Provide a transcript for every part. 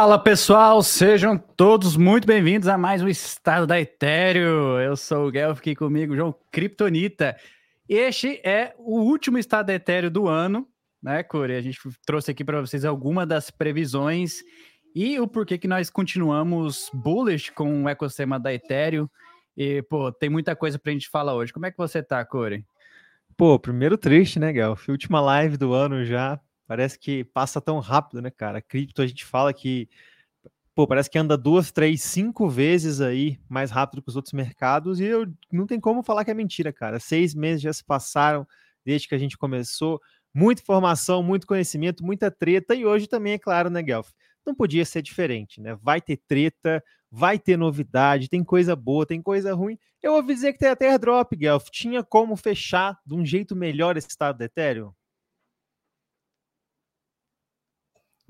Fala pessoal, sejam todos muito bem-vindos a mais um Estado da Etéreo. Eu sou o Guelph, aqui comigo, João Kryptonita. Este é o último Estado da Etéreo do ano, né, Corey? A gente trouxe aqui para vocês algumas das previsões e o porquê que nós continuamos bullish com o ecossistema da Etéreo. E, pô, tem muita coisa para a gente falar hoje. Como é que você tá, Corey? Pô, primeiro triste, né, Guelph? Última live do ano já Parece que passa tão rápido, né, cara? Cripto a gente fala que pô, parece que anda duas, três, cinco vezes aí mais rápido que os outros mercados e eu não tem como falar que é mentira, cara. Seis meses já se passaram desde que a gente começou. Muita informação, muito conhecimento, muita treta e hoje também, é claro, né, Guelph? Não podia ser diferente, né? Vai ter treta, vai ter novidade, tem coisa boa, tem coisa ruim. Eu ouvi dizer que tem até airdrop, Guelph. Tinha como fechar de um jeito melhor esse estado do Ethereum?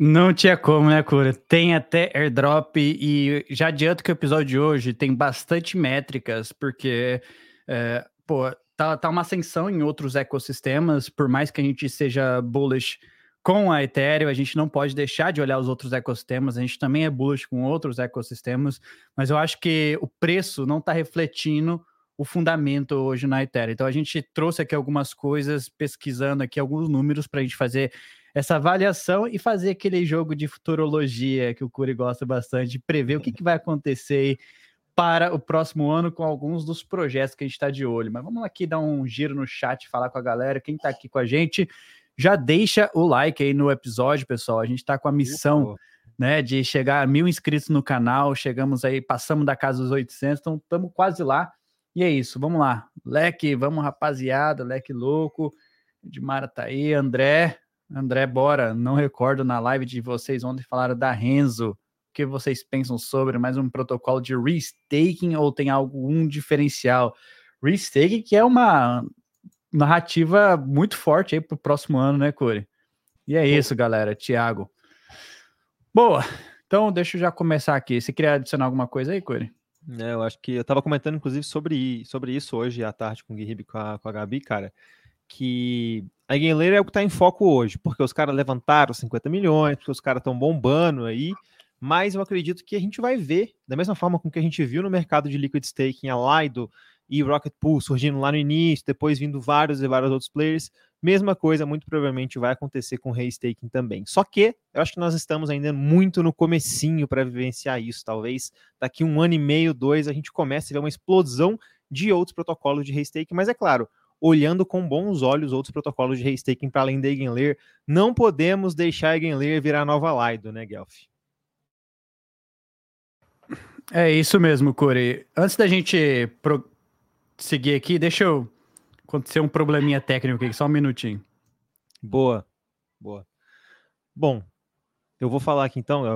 Não tinha como, né, Cura? Tem até airdrop e já adianto que o episódio de hoje tem bastante métricas, porque, é, pô, tá, tá uma ascensão em outros ecossistemas, por mais que a gente seja bullish com a Ethereum, a gente não pode deixar de olhar os outros ecossistemas, a gente também é bullish com outros ecossistemas, mas eu acho que o preço não está refletindo o fundamento hoje na Ethereum. Então a gente trouxe aqui algumas coisas, pesquisando aqui alguns números para a gente fazer essa avaliação e fazer aquele jogo de futurologia que o Curi gosta bastante, de prever o que, que vai acontecer para o próximo ano com alguns dos projetos que a gente está de olho. Mas vamos aqui dar um giro no chat, falar com a galera, quem está aqui com a gente, já deixa o like aí no episódio, pessoal. A gente está com a missão né, de chegar a mil inscritos no canal, chegamos aí, passamos da casa dos 800, então estamos quase lá. E é isso, vamos lá. Leque, vamos rapaziada, leque louco. Edmara tá aí, André, André, bora. Não recordo na live de vocês ontem falaram da Renzo. O que vocês pensam sobre mais um protocolo de restaking ou tem algum diferencial? Restaking que é uma narrativa muito forte aí para o próximo ano, né, Corey? E é isso, galera. Tiago. Boa. Então, deixa eu já começar aqui. Você queria adicionar alguma coisa aí, Corey? É, eu acho que eu estava comentando, inclusive, sobre, sobre isso hoje à tarde com o Guilherme com a, com a Gabi, cara que a Game é o que está em foco hoje, porque os caras levantaram 50 milhões, porque os caras estão bombando aí, mas eu acredito que a gente vai ver, da mesma forma com que a gente viu no mercado de liquid staking, a Lido e Rocket Pool surgindo lá no início, depois vindo vários e vários outros players, mesma coisa muito provavelmente vai acontecer com o restaking também. Só que eu acho que nós estamos ainda muito no comecinho para vivenciar isso. Talvez daqui um ano e meio, dois, a gente comece a ver uma explosão de outros protocolos de restaking, mas é claro, olhando com bons olhos outros protocolos de restaking para além da Eigenlayer. Não podemos deixar a Eigenlayer virar nova Lido, né, Guelph? É isso mesmo, Corey. Antes da gente pro... seguir aqui, deixa eu acontecer um probleminha técnico aqui, só um minutinho. Boa, boa. Bom, eu vou falar aqui então,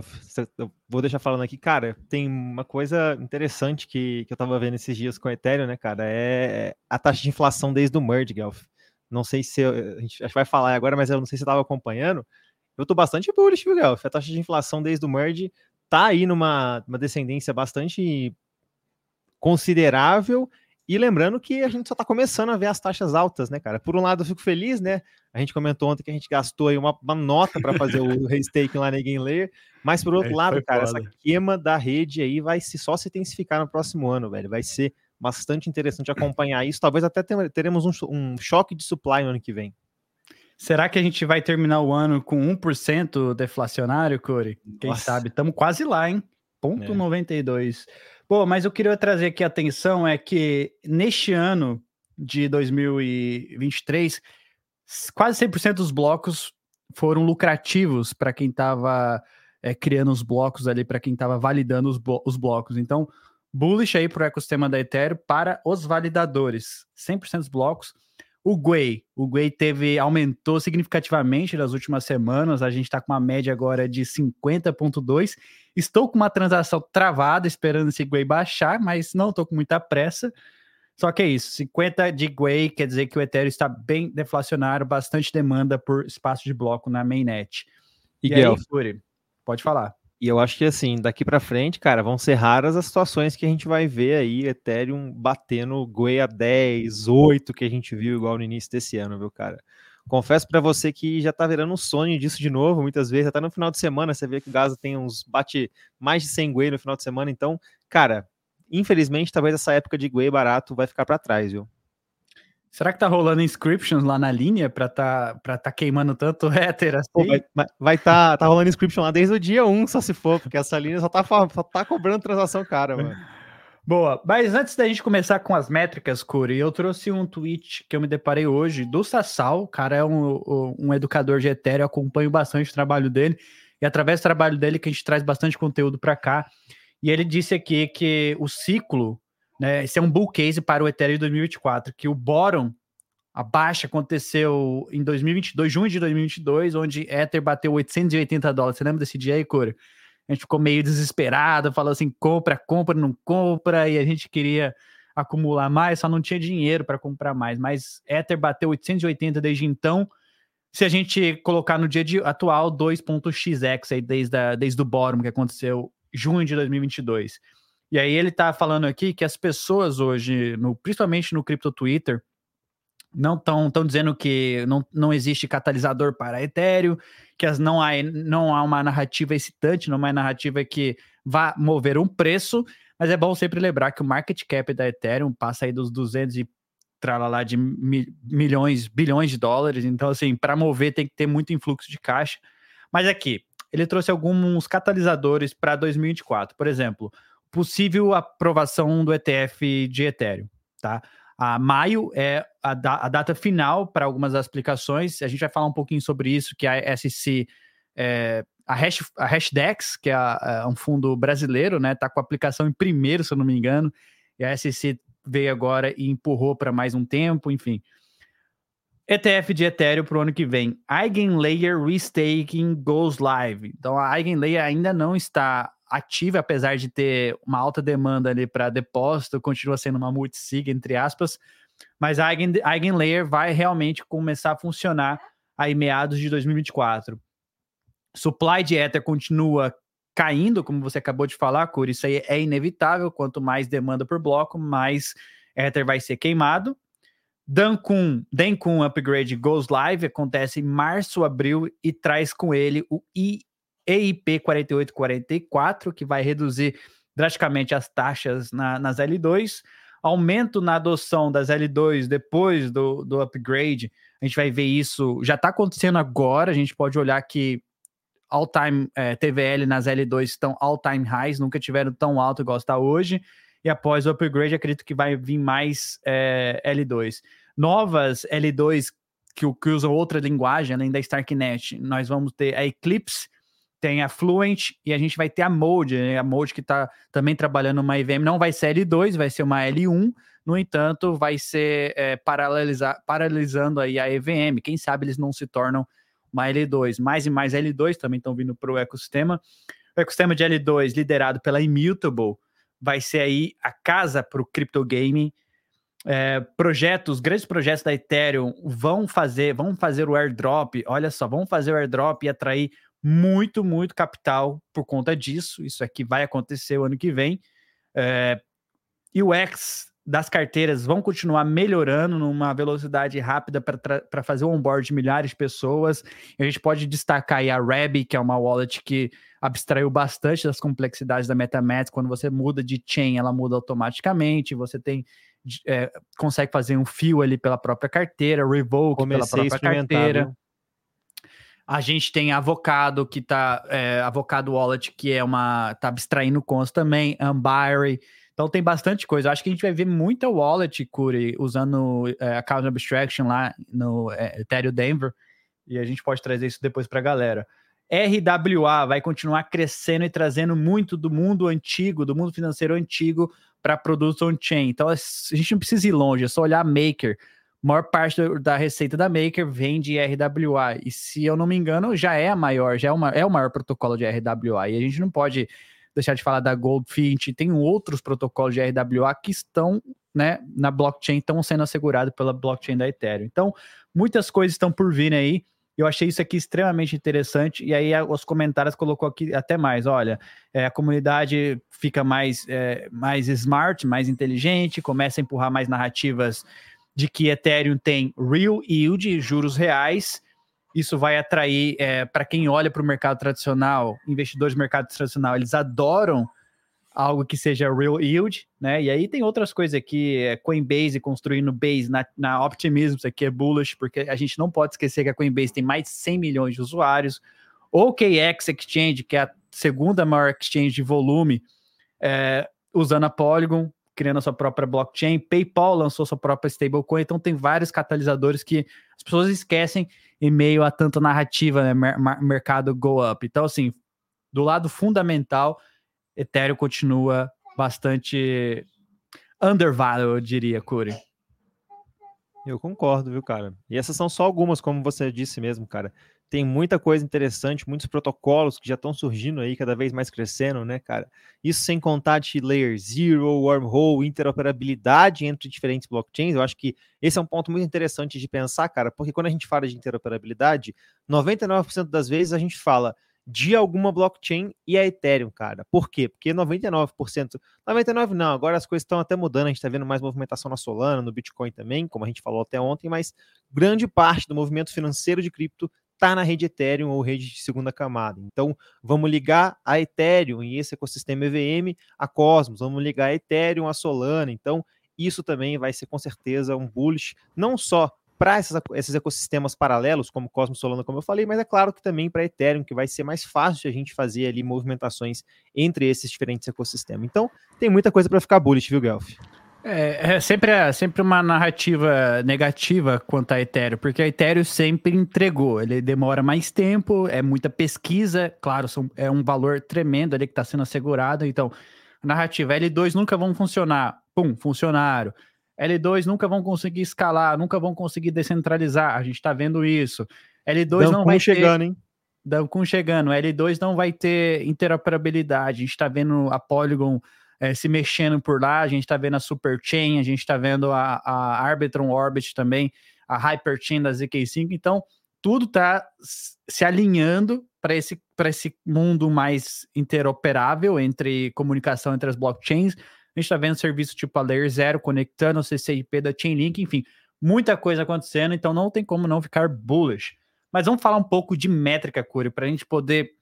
eu vou deixar falando aqui, cara, tem uma coisa interessante que, que eu tava vendo esses dias com o Ethereum, né, cara, é a taxa de inflação desde o merge, Guelph. Não sei se eu, a gente vai falar agora, mas eu não sei se você tava acompanhando. Eu tô bastante bullish, viu, Guelph? A taxa de inflação desde o merge tá aí numa uma descendência bastante considerável e lembrando que a gente só está começando a ver as taxas altas, né, cara? Por um lado, eu fico feliz, né? A gente comentou ontem que a gente gastou aí uma, uma nota para fazer o restake lá na Game Layer, mas por outro é, lado, cara, foda. essa queima da rede aí vai se, só se intensificar no próximo ano, velho. Vai ser bastante interessante acompanhar isso. Talvez até teremos um, um choque de supply no ano que vem. Será que a gente vai terminar o ano com 1% deflacionário, Corey? Quem Nossa. sabe? Estamos quase lá, hein? Ponto é. 92. Pô, mas eu queria trazer aqui a atenção é que neste ano de 2023, quase 100% dos blocos foram lucrativos para quem estava é, criando os blocos ali, para quem estava validando os, os, blocos. Então, bullish aí para o ecossistema da Ethereum para os validadores. 100% dos blocos. O Gwei, o Gwei teve aumentou significativamente nas últimas semanas. A gente está com uma média agora de 50.2 Estou com uma transação travada, esperando esse Gwei baixar, mas não estou com muita pressa. Só que é isso, 50 de Gwei quer dizer que o Ethereum está bem deflacionário, bastante demanda por espaço de bloco na mainnet. E, e aí, Furi, pode falar. E eu acho que assim, daqui para frente, cara, vão ser raras as situações que a gente vai ver aí Ethereum batendo Gwei a 10, 8 que a gente viu igual no início desse ano, viu, cara? Confesso para você que já tá virando um sonho disso de novo, muitas vezes, até no final de semana, você vê que o Gaza tem uns bate mais de 100 Gwei no final de semana, então, cara, infelizmente, talvez essa época de Gwei barato vai ficar para trás, viu? Será que tá rolando inscriptions lá na linha para tá, pra tá queimando tanto hater assim? Pô, vai, vai tá, tá rolando inscription lá desde o dia 1, só se for, porque essa linha só tá, só tá cobrando transação cara, mano. Boa, mas antes da gente começar com as métricas, Curi, eu trouxe um tweet que eu me deparei hoje do Sassal, o cara é um, um educador de Ethereum, acompanho bastante o trabalho dele, e através do trabalho dele que a gente traz bastante conteúdo para cá, e ele disse aqui que o ciclo, né, esse é um bull case para o Ethereum 2024, que o bottom, a baixa aconteceu em 2022, junho de 2022, onde Ether bateu 880 dólares, você lembra desse dia aí, Curi? a gente ficou meio desesperado, falou assim: compra, compra, não compra, e a gente queria acumular mais, só não tinha dinheiro para comprar mais. Mas Ether bateu 880 desde então. Se a gente colocar no dia de, atual 2.xx aí desde, a, desde o bottom que aconteceu junho de 2022. E aí ele está falando aqui que as pessoas hoje, no, principalmente no Crypto Twitter, não estão tão dizendo que não, não existe catalisador para Ethereum, que as, não, há, não há uma narrativa excitante, não há uma narrativa que vá mover um preço, mas é bom sempre lembrar que o market cap da Ethereum passa aí dos 200 e tralala de mi, milhões, bilhões de dólares, então assim, para mover tem que ter muito influxo de caixa. Mas aqui, ele trouxe alguns catalisadores para 2024, por exemplo, possível aprovação do ETF de Ethereum, tá? A maio é a, da, a data final para algumas das aplicações. A gente vai falar um pouquinho sobre isso, que a SC, é, a, Hash, a Hashdex, que é, a, é, um fundo brasileiro, né? Está com a aplicação em primeiro, se eu não me engano. E a SC veio agora e empurrou para mais um tempo, enfim. ETF de Ethereum para o ano que vem. Eigenlayer Restaking goes live. Então a Eigenlayer ainda não está ativa, apesar de ter uma alta demanda ali para depósito, continua sendo uma multisig, entre aspas, mas a Eigen, Eigenlayer vai realmente começar a funcionar aí meados de 2024. Supply de Ether continua caindo, como você acabou de falar, Curi, isso aí é inevitável, quanto mais demanda por bloco, mais Ether vai ser queimado. Dankun, Dankun Upgrade Goes Live acontece em março, abril e traz com ele o EIP 4844, que vai reduzir drasticamente as taxas na, nas L2. Aumento na adoção das L2 depois do, do upgrade, a gente vai ver isso, já está acontecendo agora, a gente pode olhar que all-time é, TVL nas L2 estão all-time highs, nunca tiveram tão alto igual está hoje, e após o upgrade acredito que vai vir mais é, L2. Novas L2 que, que usam outra linguagem, além da Starknet, nós vamos ter a Eclipse, tem a Fluent e a gente vai ter a Mode, né? a Mode que está também trabalhando uma IVM, não vai ser L2, vai ser uma L1, no entanto, vai ser é, paralisando aí a EVM, quem sabe eles não se tornam uma L2, mais e mais L2 também estão vindo para o ecossistema, o ecossistema de L2 liderado pela Immutable, vai ser aí a casa para o crypto gaming, é, projetos, grandes projetos da Ethereum vão fazer, vão fazer o airdrop, olha só, vão fazer o airdrop e atrair muito, muito capital por conta disso. Isso aqui vai acontecer o ano que vem. É, e o X das carteiras vão continuar melhorando numa velocidade rápida para fazer o onboard de milhares de pessoas. A gente pode destacar aí a Rabi, que é uma wallet que abstraiu bastante das complexidades da MetaMask. Quando você muda de chain, ela muda automaticamente. Você tem é, consegue fazer um fio ali pela própria carteira, revoke Comecei pela própria carteira. A gente tem Avocado, que tá. É, Avocado Wallet, que é uma. tá abstraindo cons também, Ambire. Então tem bastante coisa. Acho que a gente vai ver muita wallet, Curi, usando é, Account Abstraction lá no é, Ethereum Denver. E a gente pode trazer isso depois para a galera. RWA vai continuar crescendo e trazendo muito do mundo antigo, do mundo financeiro antigo, para produtos on-chain. Então a gente não precisa ir longe, é só olhar Maker maior parte da receita da Maker vem de RWA. E se eu não me engano, já é a maior, já é, uma, é o maior protocolo de RWA. E a gente não pode deixar de falar da Goldfinch. Tem outros protocolos de RWA que estão né, na blockchain, estão sendo assegurados pela blockchain da Ethereum. Então, muitas coisas estão por vir aí. Eu achei isso aqui extremamente interessante. E aí, os comentários colocou aqui até mais: olha, é, a comunidade fica mais, é, mais smart, mais inteligente, começa a empurrar mais narrativas de que Ethereum tem real yield, juros reais. Isso vai atrair, é, para quem olha para o mercado tradicional, investidores do mercado tradicional, eles adoram algo que seja real yield, né? E aí tem outras coisas aqui, é Coinbase construindo base na, na Optimism, isso aqui é bullish, porque a gente não pode esquecer que a Coinbase tem mais de 100 milhões de usuários. OKX Exchange, que é a segunda maior exchange de volume, é, usando a Polygon, criando a sua própria blockchain. PayPal lançou sua própria stablecoin, então tem vários catalisadores que as pessoas esquecem em meio a tanta narrativa, né? Mer mercado go up. Então, assim, do lado fundamental, Ethereum continua bastante undervalued, eu diria, Curi. Eu concordo, viu, cara? E essas são só algumas, como você disse mesmo, cara tem muita coisa interessante, muitos protocolos que já estão surgindo aí, cada vez mais crescendo, né, cara? Isso sem contar de Layer Zero, Wormhole, interoperabilidade entre diferentes blockchains. Eu acho que esse é um ponto muito interessante de pensar, cara, porque quando a gente fala de interoperabilidade, 99% das vezes a gente fala de alguma blockchain e a Ethereum, cara. Por quê? Porque 99%, 99% não, agora as coisas estão até mudando, a gente está vendo mais movimentação na Solana, no Bitcoin também, como a gente falou até ontem, mas grande parte do movimento financeiro de cripto está na rede Ethereum ou rede de segunda camada. Então, vamos ligar a Ethereum e esse ecossistema EVM a Cosmos, vamos ligar a Ethereum a Solana. Então, isso também vai ser com certeza um bullish, não só para esses ecossistemas paralelos, como Cosmos Solana, como eu falei, mas é claro que também para Ethereum, que vai ser mais fácil a gente fazer ali movimentações entre esses diferentes ecossistemas. Então, tem muita coisa para ficar bullish, viu, Guelph? É, é, sempre, é sempre uma narrativa negativa quanto a Ethereum, porque a Ethereum sempre entregou. Ele demora mais tempo, é muita pesquisa, claro, são, é um valor tremendo ali que está sendo assegurado. Então, narrativa L2 nunca vão funcionar. Pum, funcionaram. L2 nunca vão conseguir escalar, nunca vão conseguir descentralizar. A gente está vendo isso. L2 não vai chegando, ter... hein? Dancun chegando. L2 não vai ter interoperabilidade. A gente está vendo a Polygon é, se mexendo por lá. A gente está vendo a Superchain, a gente está vendo a, a Arbitrum Orbit também, a Hyperchain da ZK5. Então, tudo está se alinhando para esse, esse mundo mais interoperável entre comunicação entre as blockchains. A gente está vendo serviço tipo a Layer Zero conectando o CCIP da Chainlink, enfim, muita coisa acontecendo, então não tem como não ficar bullish. Mas vamos falar um pouco de métrica, Curi, para a gente poder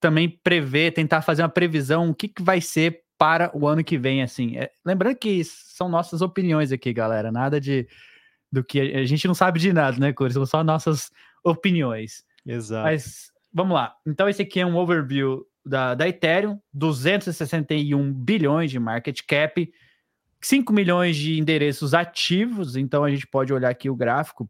também prever, tentar fazer uma previsão, o que, que vai ser para o ano que vem, assim. É, lembrando que são nossas opiniões aqui, galera. Nada de do que a gente não sabe de nada, né, Cores? São só nossas opiniões. Exato. Mas vamos lá. Então, esse aqui é um overview da, da Ethereum: 261 bilhões de market cap, 5 milhões de endereços ativos. Então, a gente pode olhar aqui o gráfico.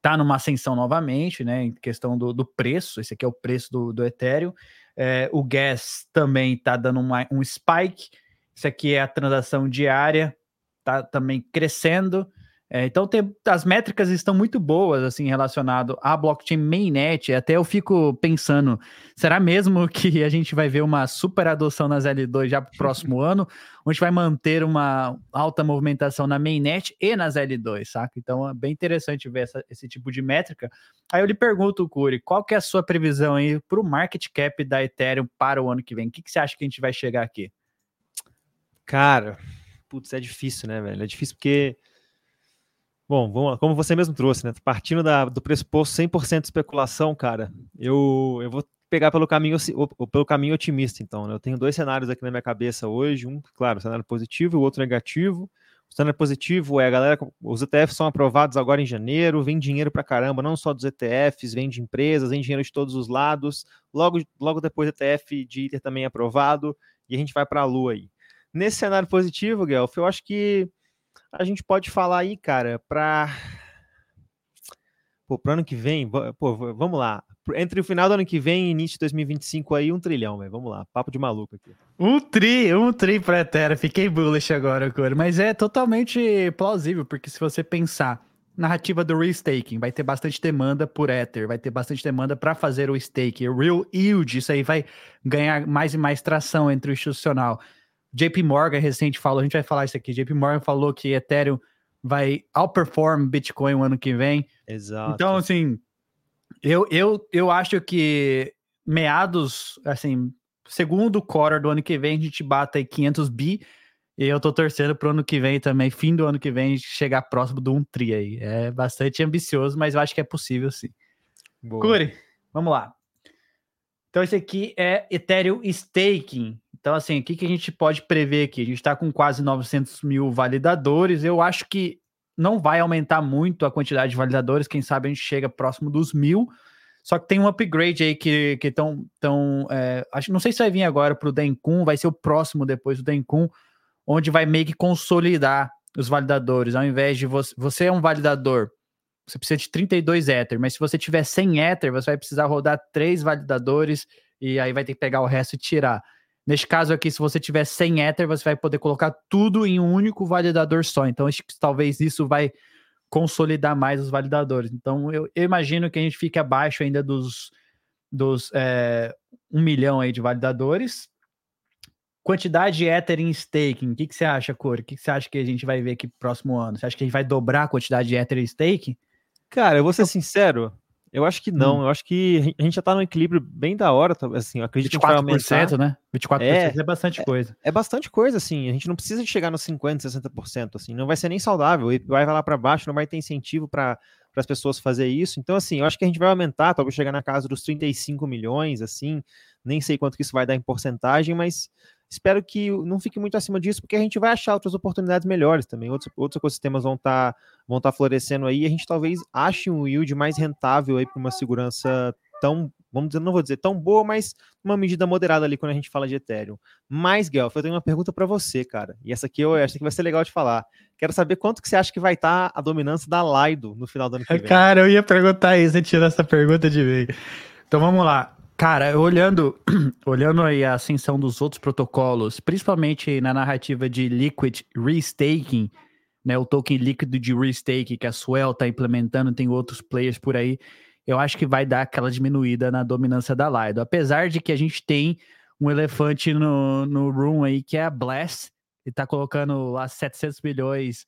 Tá numa ascensão novamente, né? Em questão do, do preço. Esse aqui é o preço do, do Ethereum. É, o gas também está dando uma, um spike. Isso aqui é a transação diária, está também crescendo. É, então tem, as métricas estão muito boas assim relacionado à blockchain mainnet. Até eu fico pensando, será mesmo que a gente vai ver uma super adoção nas L2 já para o próximo ano? Gente vai manter uma alta movimentação na mainnet e nas L2, saca? Então é bem interessante ver essa, esse tipo de métrica. Aí eu lhe pergunto, Curi, qual que é a sua previsão aí para o market cap da Ethereum para o ano que vem? O que, que você acha que a gente vai chegar aqui? Cara, putz, é difícil, né, velho? É difícil porque Bom, como você mesmo trouxe, né? Partindo da, do pressuposto 100% especulação, cara, eu, eu vou pegar pelo caminho, pelo caminho otimista, então. Né? Eu tenho dois cenários aqui na minha cabeça hoje. Um, claro, cenário positivo e o outro negativo. O cenário positivo é a galera, os ETFs são aprovados agora em janeiro, vem dinheiro para caramba, não só dos ETFs, vem de empresas, vem dinheiro de todos os lados. Logo, logo depois ETF de ITER também é aprovado e a gente vai para a lua aí. Nesse cenário positivo, Guelph, eu acho que a gente pode falar aí, cara, para pro ano que vem, pô, vamos lá. Entre o final do ano que vem e início de 2025 aí, um trilhão, velho. Vamos lá, papo de maluco aqui. Um tri, um tri pra Ethereum. Fiquei bullish agora, Cor. Mas é totalmente plausível, porque se você pensar narrativa do restaking, vai ter bastante demanda por Ether, vai ter bastante demanda para fazer o stake. Real yield, isso aí vai ganhar mais e mais tração entre o institucional. JP Morgan recente falou, a gente vai falar isso aqui, JP Morgan falou que Ethereum vai outperform Bitcoin o ano que vem. Exato. Então, assim, eu, eu, eu acho que meados, assim, segundo quarter do ano que vem, a gente bata aí 500 bi. E eu tô torcendo pro ano que vem também, fim do ano que vem, chegar próximo do um tri aí. É bastante ambicioso, mas eu acho que é possível sim. Boa. Curi, vamos lá. Então, esse aqui é Ethereum Staking. Então, assim, o que, que a gente pode prever aqui? A gente está com quase 900 mil validadores. Eu acho que não vai aumentar muito a quantidade de validadores. Quem sabe a gente chega próximo dos mil. Só que tem um upgrade aí que estão. Tão, é, acho, não sei se vai vir agora para o Dencun, vai ser o próximo depois do Dencun onde vai meio que consolidar os validadores. Ao invés de você, você é um validador, você precisa de 32 Ether, mas se você tiver 100 Ether, você vai precisar rodar três validadores e aí vai ter que pegar o resto e tirar. Neste caso aqui, se você tiver 100 Ether, você vai poder colocar tudo em um único validador só. Então, acho que talvez isso vai consolidar mais os validadores. Então, eu, eu imagino que a gente fique abaixo ainda dos, dos é, um milhão aí de validadores, Quantidade de Ether em staking, o que, que você acha, Cor? O que, que você acha que a gente vai ver aqui próximo ano? Você acha que a gente vai dobrar a quantidade de Ether em staking? Cara, eu vou ser sincero, eu acho que não. Hum. Eu acho que a gente já tá num equilíbrio bem da hora, assim, eu acredito 24%, que vai aumentar. né? 24% é, é bastante é, coisa. É bastante coisa, assim. A gente não precisa chegar nos 50, 60%, assim. Não vai ser nem saudável. Vai lá para baixo, não vai ter incentivo para as pessoas fazer isso. Então, assim, eu acho que a gente vai aumentar, talvez chegar na casa dos 35 milhões, assim. Nem sei quanto que isso vai dar em porcentagem, mas Espero que não fique muito acima disso, porque a gente vai achar outras oportunidades melhores também. Outros, outros ecossistemas vão estar tá, vão tá florescendo aí. E a gente talvez ache um yield mais rentável aí para uma segurança tão, vamos dizer, não vou dizer tão boa, mas uma medida moderada ali quando a gente fala de Ethereum. Mas, Guelph, eu tenho uma pergunta para você, cara. E essa aqui eu acho que vai ser legal de falar. Quero saber quanto que você acha que vai estar tá a dominância da Lido no final do ano que vem. Cara, eu ia perguntar isso, você tirou essa pergunta de mim. Então vamos lá. Cara, olhando, olhando aí a ascensão dos outros protocolos, principalmente na narrativa de liquid restaking, né, o token líquido de restaking que a Swell está implementando, tem outros players por aí, eu acho que vai dar aquela diminuída na dominância da Lido. Apesar de que a gente tem um elefante no, no room aí que é a Blast, e está colocando lá 700 milhões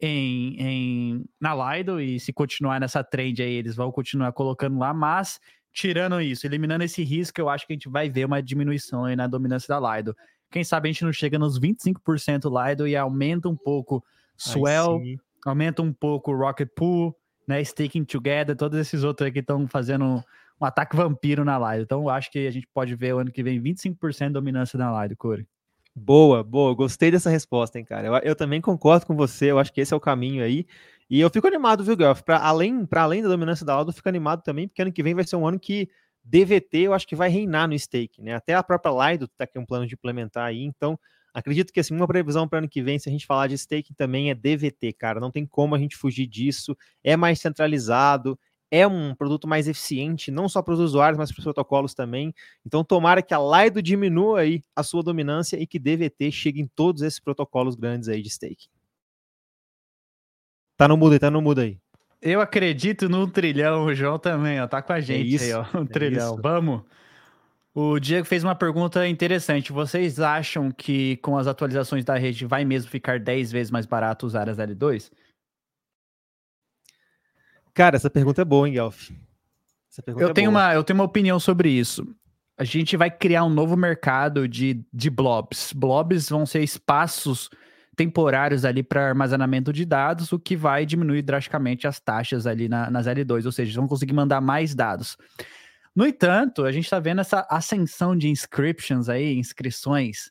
em, em, na Lido, e se continuar nessa trend aí, eles vão continuar colocando lá, mas tirando isso, eliminando esse risco, eu acho que a gente vai ver uma diminuição aí na dominância da Lido. Quem sabe a gente não chega nos 25% Lido e aumenta um pouco Swell, aumenta um pouco Rocket Pool, né, Sticking Together, todos esses outros aí que estão fazendo um ataque vampiro na Lido. Então eu acho que a gente pode ver o ano que vem 25% de dominância na Lido, Corey. Boa, boa, gostei dessa resposta, hein, cara. Eu, eu, também concordo com você, eu acho que esse é o caminho aí. E eu fico animado, viu, Guelph? Para além, além da dominância da Aldo, eu fico animado também, porque ano que vem vai ser um ano que DVT eu acho que vai reinar no stake, né? Até a própria Lido tá aqui um plano de implementar aí, então acredito que assim, uma previsão para ano que vem, se a gente falar de stake também é DVT, cara. Não tem como a gente fugir disso. É mais centralizado, é um produto mais eficiente, não só para os usuários, mas para os protocolos também. Então, tomara que a Lido diminua aí a sua dominância e que DVT chegue em todos esses protocolos grandes aí de stake. Tá no mudo aí, tá no mudo aí. Eu acredito no trilhão, o João também, ó, tá com a é gente é isso, aí, ó, um é trilhão. Isso. Vamos. O Diego fez uma pergunta interessante. Vocês acham que com as atualizações da rede vai mesmo ficar 10 vezes mais barato usar as L2? Cara, essa pergunta é boa, hein, Guelph? eu, é tenho boa. uma, eu tenho uma opinião sobre isso. A gente vai criar um novo mercado de, de blobs. Blobs vão ser espaços temporários ali para armazenamento de dados, o que vai diminuir drasticamente as taxas ali na, nas L2, ou seja, vão conseguir mandar mais dados. No entanto, a gente está vendo essa ascensão de inscriptions aí, inscrições,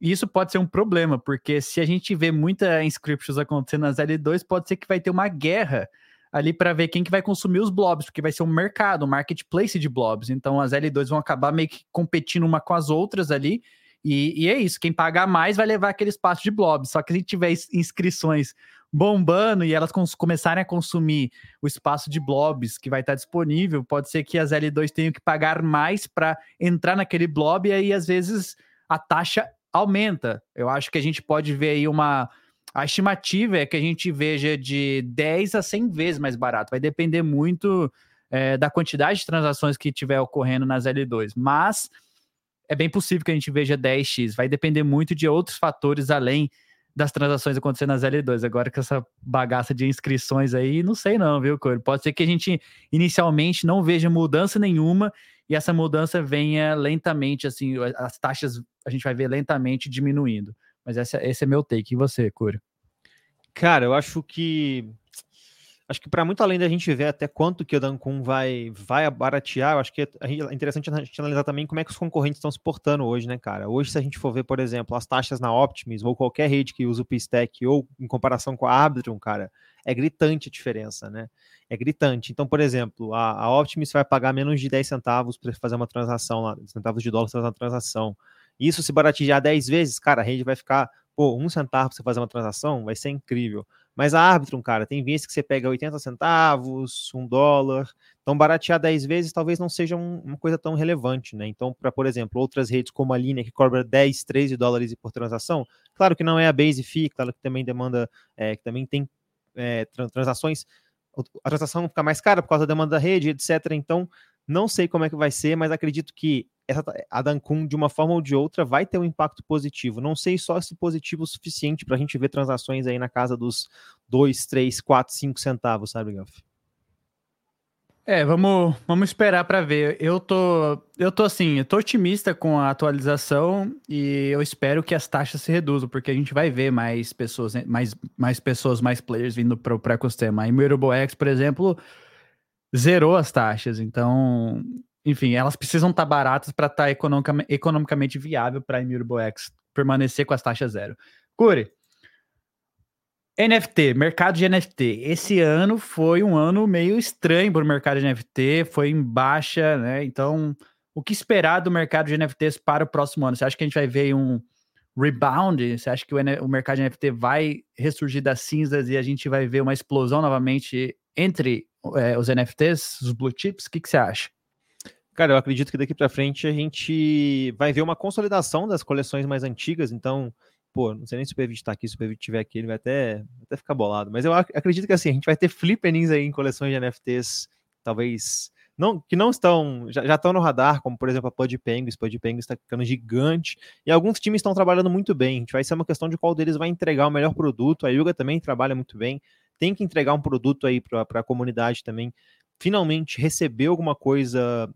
e isso pode ser um problema, porque se a gente vê muita inscriptions acontecendo nas L2, pode ser que vai ter uma guerra ali para ver quem que vai consumir os blobs, porque vai ser um mercado, um marketplace de blobs. Então as L2 vão acabar meio que competindo uma com as outras ali, e, e, é isso, quem pagar mais vai levar aquele espaço de blob. Só que se tiver inscrições bombando e elas começarem a consumir o espaço de blobs que vai estar disponível, pode ser que as L2 tenham que pagar mais para entrar naquele blob e aí às vezes a taxa aumenta. Eu acho que a gente pode ver aí uma. A estimativa é que a gente veja de 10 a 100 vezes mais barato. Vai depender muito é, da quantidade de transações que tiver ocorrendo nas L2. Mas é bem possível que a gente veja 10x. Vai depender muito de outros fatores além das transações acontecendo nas L2. Agora com essa bagaça de inscrições aí, não sei não, viu, Cor? Pode ser que a gente inicialmente não veja mudança nenhuma e essa mudança venha lentamente, assim, as taxas a gente vai ver lentamente diminuindo. Mas esse, esse é meu take. E você, Cura? Cara, eu acho que acho que para muito além da gente ver até quanto que o Dancun vai vai baratear, eu acho que é interessante a gente analisar também como é que os concorrentes estão se portando hoje, né, cara? Hoje, se a gente for ver, por exemplo, as taxas na Optimus ou qualquer rede que usa o P-Stack ou em comparação com a Arbitrum, cara, é gritante a diferença, né? É gritante. Então, por exemplo, a, a Optimus vai pagar menos de 10 centavos para fazer uma transação lá, centavos de dólar uma transação. Isso se baratear 10 vezes, cara, a rede vai ficar, pô, um centavo para você fazer uma transação, vai ser incrível. Mas a Arbitrum, cara, tem vezes que você pega 80 centavos, um dólar. Então, baratear 10 vezes talvez não seja um, uma coisa tão relevante, né? Então, para, por exemplo, outras redes como a Linea, que cobra 10, 13 dólares por transação, claro que não é a base fee, claro que também demanda, é, que também tem é, transações, a transação fica mais cara por causa da demanda da rede, etc. Então, não sei como é que vai ser, mas acredito que essa, a Dancun, de uma forma ou de outra, vai ter um impacto positivo. Não sei só se positivo o suficiente para a gente ver transações aí na casa dos 2, 3, 4, 5 centavos, sabe, Gaf? É, vamos, vamos esperar para ver. Eu tô, eu tô assim, eu tô otimista com a atualização e eu espero que as taxas se reduzam, porque a gente vai ver mais pessoas, né, mais, mais pessoas, mais players vindo para o ecossistema. A Immutable X, por exemplo, zerou as taxas. Então, enfim, elas precisam estar tá baratas para estar tá economicamente, economicamente viável para a Immutable X permanecer com as taxas zero. Curi, NFT, mercado de NFT. Esse ano foi um ano meio estranho para o mercado de NFT, foi em baixa, né? Então, o que esperar do mercado de NFTs para o próximo ano? Você acha que a gente vai ver um rebound? Você acha que o, o mercado de NFT vai ressurgir das cinzas e a gente vai ver uma explosão novamente entre é, os NFTs, os blue chips? O que, que você acha? Cara, eu acredito que daqui para frente a gente vai ver uma consolidação das coleções mais antigas. Então, pô, não sei nem se o PV está aqui, se o PV estiver aqui, ele vai até, até ficar bolado. Mas eu acredito que assim, a gente vai ter flippenings aí em coleções de NFTs, talvez. Não, que não estão, já, já estão no radar, como por exemplo a Pud Penguins, Pud Penguins está ficando gigante, e alguns times estão trabalhando muito bem, a gente vai ser uma questão de qual deles vai entregar o melhor produto, a Yuga também trabalha muito bem, tem que entregar um produto aí para a comunidade também, finalmente receber alguma coisa,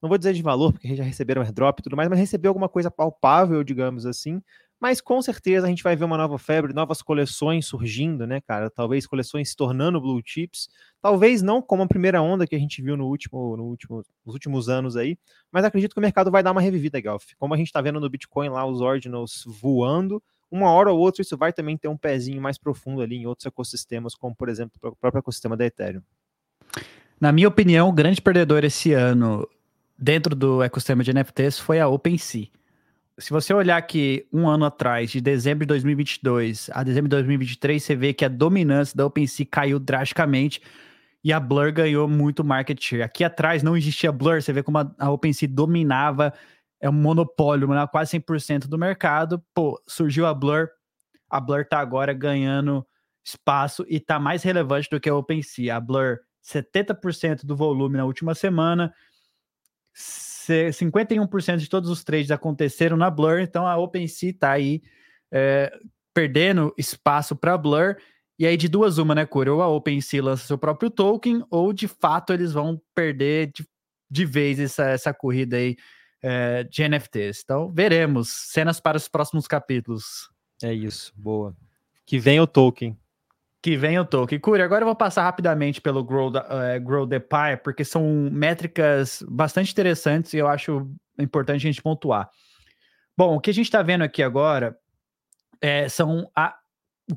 não vou dizer de valor, porque já receberam airdrop e tudo mais, mas receber alguma coisa palpável, digamos assim, mas com certeza a gente vai ver uma nova febre, novas coleções surgindo, né, cara? Talvez coleções se tornando blue chips. Talvez não como a primeira onda que a gente viu no último, no último, nos últimos anos aí, mas acredito que o mercado vai dar uma revivida, Galf. Como a gente está vendo no Bitcoin lá, os ordinals voando, uma hora ou outra isso vai também ter um pezinho mais profundo ali em outros ecossistemas, como por exemplo o próprio ecossistema da Ethereum. Na minha opinião, o grande perdedor esse ano dentro do ecossistema de NFTs foi a OpenSea. Se você olhar aqui um ano atrás, de dezembro de 2022 a dezembro de 2023, você vê que a dominância da OpenSea caiu drasticamente e a Blur ganhou muito market share. Aqui atrás não existia Blur, você vê como a, a OpenSea dominava é um monopólio, né? quase 100% do mercado. Pô, surgiu a Blur, a Blur tá agora ganhando espaço e tá mais relevante do que a OpenSea. A Blur, 70% do volume na última semana, 51% de todos os trades aconteceram na Blur, então a OpenSea tá aí é, perdendo espaço para Blur. E aí, de duas, uma, né, Cura? Ou a OpenSea lança seu próprio token, ou de fato eles vão perder de, de vez essa, essa corrida aí é, de NFTs. Então, veremos. Cenas para os próximos capítulos. É isso, boa. Que vem o token. Que vem o token. Curi, agora eu vou passar rapidamente pelo Grow, uh, Grow the Pie, porque são métricas bastante interessantes e eu acho importante a gente pontuar. Bom, o que a gente está vendo aqui agora é, são a,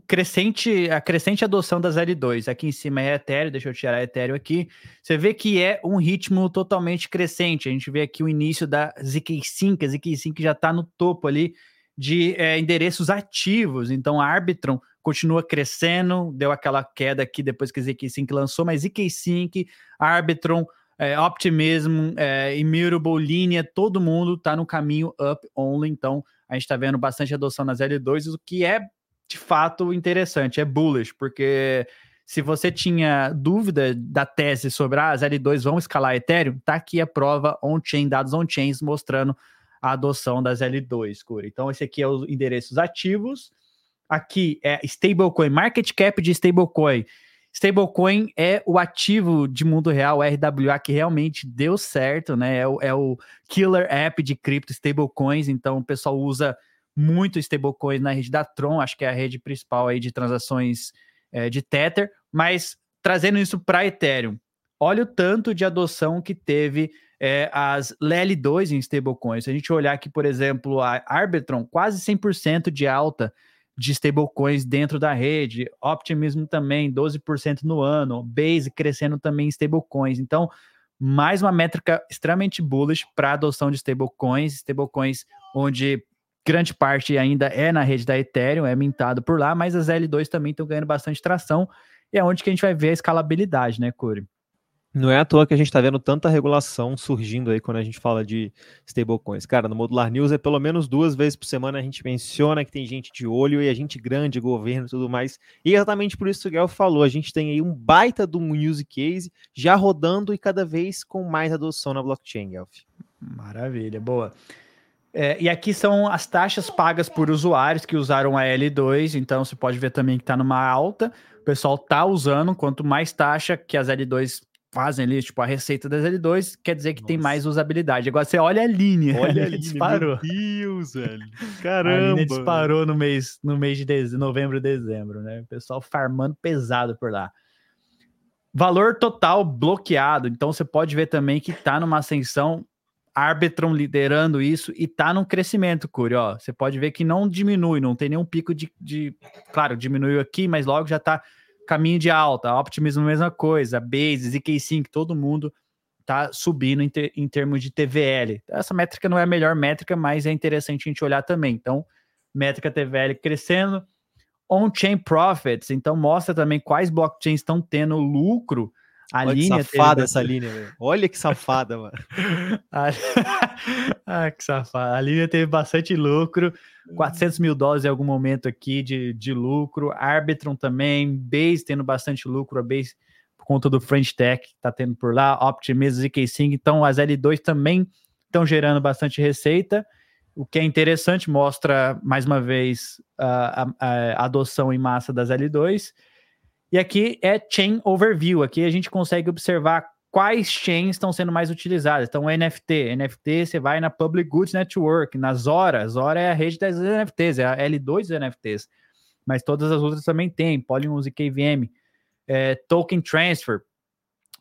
crescente, a crescente adoção das L2. Aqui em cima é Ethereum, deixa eu tirar Ethereum aqui. Você vê que é um ritmo totalmente crescente. A gente vê aqui o início da ZK5, a ZK5 já está no topo ali de é, endereços ativos. Então a Arbitrum continua crescendo, deu aquela queda aqui depois que a ZK5 lançou, mas ZK5, Arbitrum, é, Optimism, é, Immutable, Linha, todo mundo está no caminho up only. Então a gente está vendo bastante adoção nas L2, o que é de fato interessante, é bullish, porque se você tinha dúvida da tese sobre ah, as L2 vão escalar Ethereum, tá aqui a prova on-chain, dados on-chains mostrando a adoção das L2, Cura. Então esse aqui é os endereços ativos, aqui é stablecoin, market cap de stablecoin. Stablecoin é o ativo de mundo real, RWA, que realmente deu certo, né? É o, é o killer app de cripto stablecoins, então o pessoal usa muito stablecoins na rede da Tron, acho que é a rede principal aí de transações é, de Tether, mas trazendo isso para Ethereum, olha o tanto de adoção que teve é, as LL2 em stablecoins. Se a gente olhar aqui, por exemplo, a Arbitron, quase 100% de alta de stablecoins dentro da rede, Optimism também, 12% no ano, Base crescendo também em stablecoins. Então, mais uma métrica extremamente bullish para adoção de stablecoins, stablecoins onde grande parte ainda é na rede da Ethereum, é mintado por lá, mas as L2 também estão ganhando bastante tração, e é onde que a gente vai ver a escalabilidade, né, Curi? Não é à toa que a gente está vendo tanta regulação surgindo aí quando a gente fala de stablecoins. Cara, no Modular News é pelo menos duas vezes por semana a gente menciona que tem gente de olho e a gente grande, governo e tudo mais. E exatamente por isso que o Gael falou, a gente tem aí um baita de um use case já rodando e cada vez com mais adoção na blockchain, Guelph. Maravilha, boa. É, e aqui são as taxas pagas por usuários que usaram a L2, então você pode ver também que está numa alta. O pessoal está usando, quanto mais taxa que as L2 fazem ali, tipo, a receita das L2, quer dizer que Nossa. tem mais usabilidade. Agora você olha a linha. Olha a linha, disparou. Meu Deus, velho. Caramba. A linha disparou no mês, no mês de dezembro, novembro e dezembro, né? O pessoal farmando pesado por lá. Valor total bloqueado. Então você pode ver também que tá numa ascensão Arbitron liderando isso e tá num crescimento, Curi, ó. Você pode ver que não diminui, não tem nenhum pico de, de... Claro, diminuiu aqui, mas logo já tá caminho de alta, Optimism mesma coisa, Base, ZK5, todo mundo tá subindo em, ter, em termos de TVL. Essa métrica não é a melhor métrica, mas é interessante a gente olhar também. Então, métrica TVL crescendo, on-chain profits, então mostra também quais blockchains estão tendo lucro. A Olha linha que safada teve... essa linha, velho. Olha que safada, mano. ah, que safada. A linha teve bastante lucro. 400 mil dólares em algum momento aqui de, de lucro. Arbitron também. Base tendo bastante lucro. A Base, por conta do French Tech, tá tendo por lá. Optimism, ZK-Sync. Então, as L2 também estão gerando bastante receita. O que é interessante, mostra mais uma vez a, a, a adoção em massa das L2. E aqui é Chain Overview. Aqui a gente consegue observar quais chains estão sendo mais utilizadas. Então, NFT. NFT, você vai na Public Goods Network, na Zora. Zora é a rede das NFTs, é a L2 dos NFTs. Mas todas as outras também tem. Polygon, ZKVM, é, Token Transfer,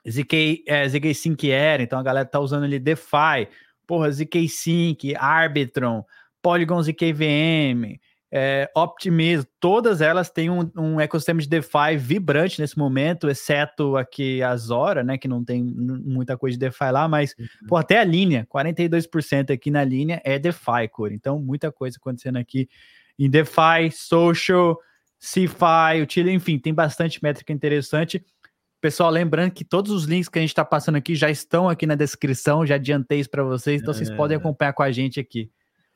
ZK, é, ZK Sync Era. Então, a galera tá usando ali DeFi. Porra, ZK Sync, Arbitron, Polygon ZKVM, é, Optimism, todas elas têm um, um, ecossistema de DeFi vibrante nesse momento, exceto aqui a Zora, né, que não tem muita coisa de DeFi lá, mas uhum. pô, até a linha, 42% aqui na linha é DeFi, Core. Então, muita coisa acontecendo aqui em DeFi, Social, CeFi, Utility, enfim, tem bastante métrica interessante. Pessoal, lembrando que todos os links que a gente está passando aqui já estão aqui na descrição, já adiantei isso para vocês, então é. vocês podem acompanhar com a gente aqui.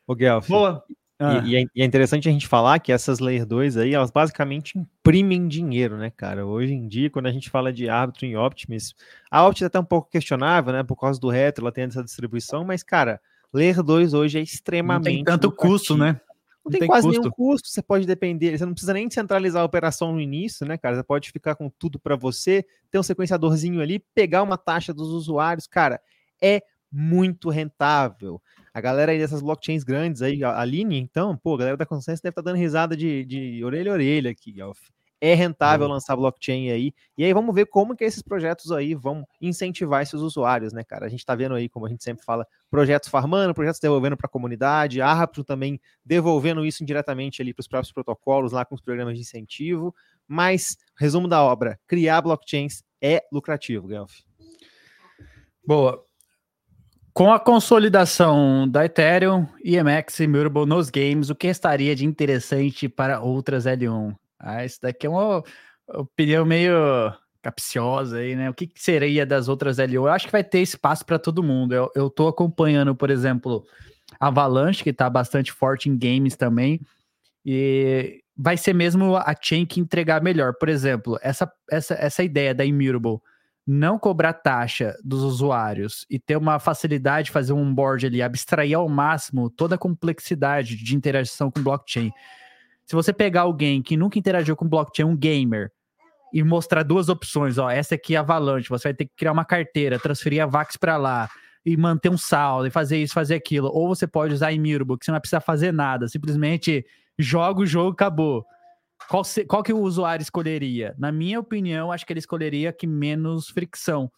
O Guelph, Boa. Ah. E, e, é, e, é, interessante a gente falar que essas Layer 2 aí, elas basicamente imprimem dinheiro, né, cara? Hoje em dia, quando a gente fala de árbitro em Optimus, a Optimus é até um pouco questionável, né, por causa do retro, ela tem essa distribuição, mas, cara, Layer 2 hoje é extremamente... Não tem tanto custo, né? Não, não tem, tem, quase custo. nenhum custo, você pode depender, você não precisa nem centralizar a operação no início, né, cara? Você pode ficar com tudo para você, ter um sequenciadorzinho ali, pegar uma taxa dos usuários, cara, é muito rentável. A galera aí dessas blockchains grandes aí, a Aline, então, pô, a galera da Consensus deve estar tá dando risada de, de orelha a orelha aqui, Gelf. É rentável lançar blockchain aí. E aí vamos ver como que esses projetos aí vão incentivar esses usuários, né, cara? A gente tá vendo aí, como a gente sempre fala, projetos farmando, projetos devolvendo para a comunidade, a Arpro também devolvendo isso indiretamente ali para os próprios protocolos, lá com os programas de incentivo. Mas, resumo da obra, criar blockchains é lucrativo, Gelf. Boa. Com a consolidação da Ethereum, EMX e Mutable nos games, o que estaria de interessante para outras L1? Ah, isso daqui é uma opinião meio capciosa aí, né? O que, seria das outras L1? Eu acho que vai ter espaço para todo mundo. Eu, eu tô acompanhando, por exemplo, Avalanche, que está bastante forte em games também, e vai ser mesmo a chain que entregar melhor. Por exemplo, essa, essa, essa ideia da Immutable não cobrar taxa dos usuários e ter uma facilidade de fazer um onboard ali, abstrair ao máximo toda a complexidade de interação com blockchain. Se você pegar alguém que nunca interagiu com blockchain, um gamer, e mostrar duas opções, ó, essa aqui é Avalanche, você vai ter que criar uma carteira, transferir a VAX para lá, e manter um saldo e fazer isso, fazer aquilo. Ou você pode usar Immutable, que você não vai precisar fazer nada, simplesmente joga o jogo, acabou. Qual, se, qual que o usuário escolheria? Na minha opinião, acho que ele escolheria que menos fricção.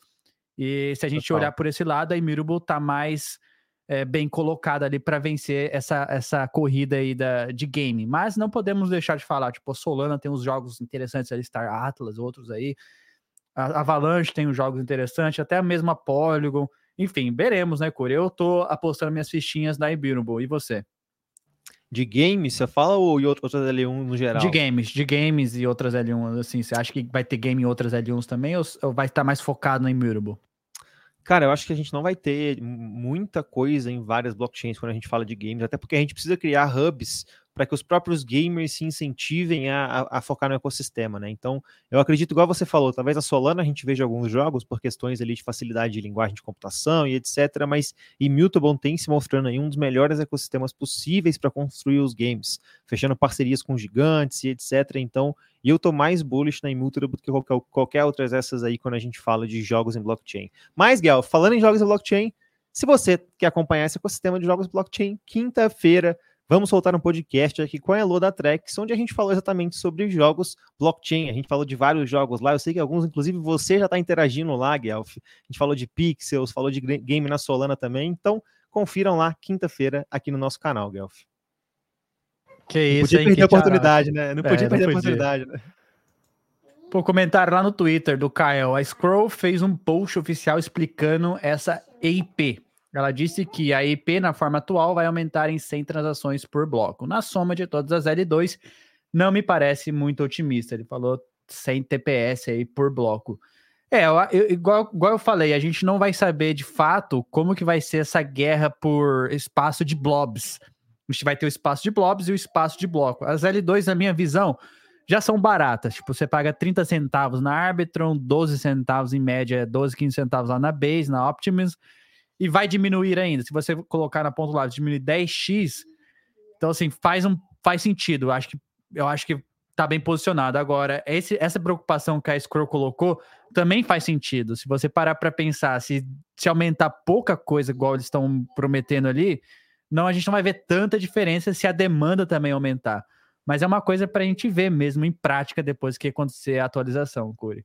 E se a gente Total. olhar por esse lado, a Immutable tá mais é, bem colocada ali para vencer essa, essa corrida aí da, de game. Mas não podemos deixar de falar, tipo, a Solana tem uns jogos interessantes ali, Star Atlas, outros aí. A Avalanche tem uns jogos interessantes, até a mesma Polygon. Enfim, veremos, né, Corey? Eu tô apostando minhas fichinhas na Immutable. E você? De games, você fala ou outras L1 no geral? De games, de games e outras L1, assim, você acha que vai ter game em outras L1s também ou, ou vai estar mais focado no Immutable? Cara, eu acho que a gente não vai ter muita coisa em várias blockchains quando a gente fala de games, até porque a gente precisa criar hubs para que os próprios gamers se incentivem a, a, a, focar no ecossistema, né? Então, eu acredito, igual você falou, talvez a Solana a gente veja alguns jogos por questões ali de facilidade de linguagem de computação e etc, mas Immutable tem se mostrando aí um dos melhores ecossistemas possíveis para construir os games, fechando parcerias com gigantes e etc. Então, eu tô mais bullish na Immutable do que qualquer, qualquer outras dessas aí quando a gente fala de jogos em blockchain. Mas, Gal, falando em jogos em blockchain, se você quer acompanhar esse ecossistema de jogos blockchain, quinta-feira vamos soltar um podcast aqui com a Elo da Trex, onde a gente falou exatamente sobre jogos blockchain. A gente falou de vários jogos lá. Eu sei que alguns, inclusive, você já está interagindo lá, Guelph. A gente falou de Pixels, falou de game na Solana também. Então, confiram lá quinta-feira aqui no nosso canal, Guelph. Que isso, não podia hein, perder a oportunidade, né? Não podia é, perder a oportunidade, né? Pô, comentário lá no Twitter do Kyle. A Scroll fez um post oficial explicando essa EIP, ela disse que a IP na forma atual vai aumentar em 100 transações por bloco. Na soma de todas as L2, não me parece muito otimista. Ele falou 100 TPS aí por bloco. É, eu, igual, igual eu falei, a gente não vai saber de fato como que vai ser essa guerra por espaço de blobs. A gente vai ter o espaço de blobs e o espaço de bloco. As L2, na minha visão, já são baratas. Tipo, você paga 30 centavos na Arbitron, 12 centavos em média, 12, 15 centavos lá na Base, na Optimus e vai diminuir ainda. Se você colocar na ponta lá, diminuir 10x, então assim, faz um faz sentido. Eu acho que eu acho que tá bem posicionado. Agora, esse, essa preocupação que a Scroll colocou também faz sentido. Se você parar para pensar, se, se aumentar pouca coisa, igual eles estão prometendo ali, não, a gente não vai ver tanta diferença se a demanda também aumentar. Mas é uma coisa para a gente ver mesmo em prática depois que acontecer a atualização, Curi.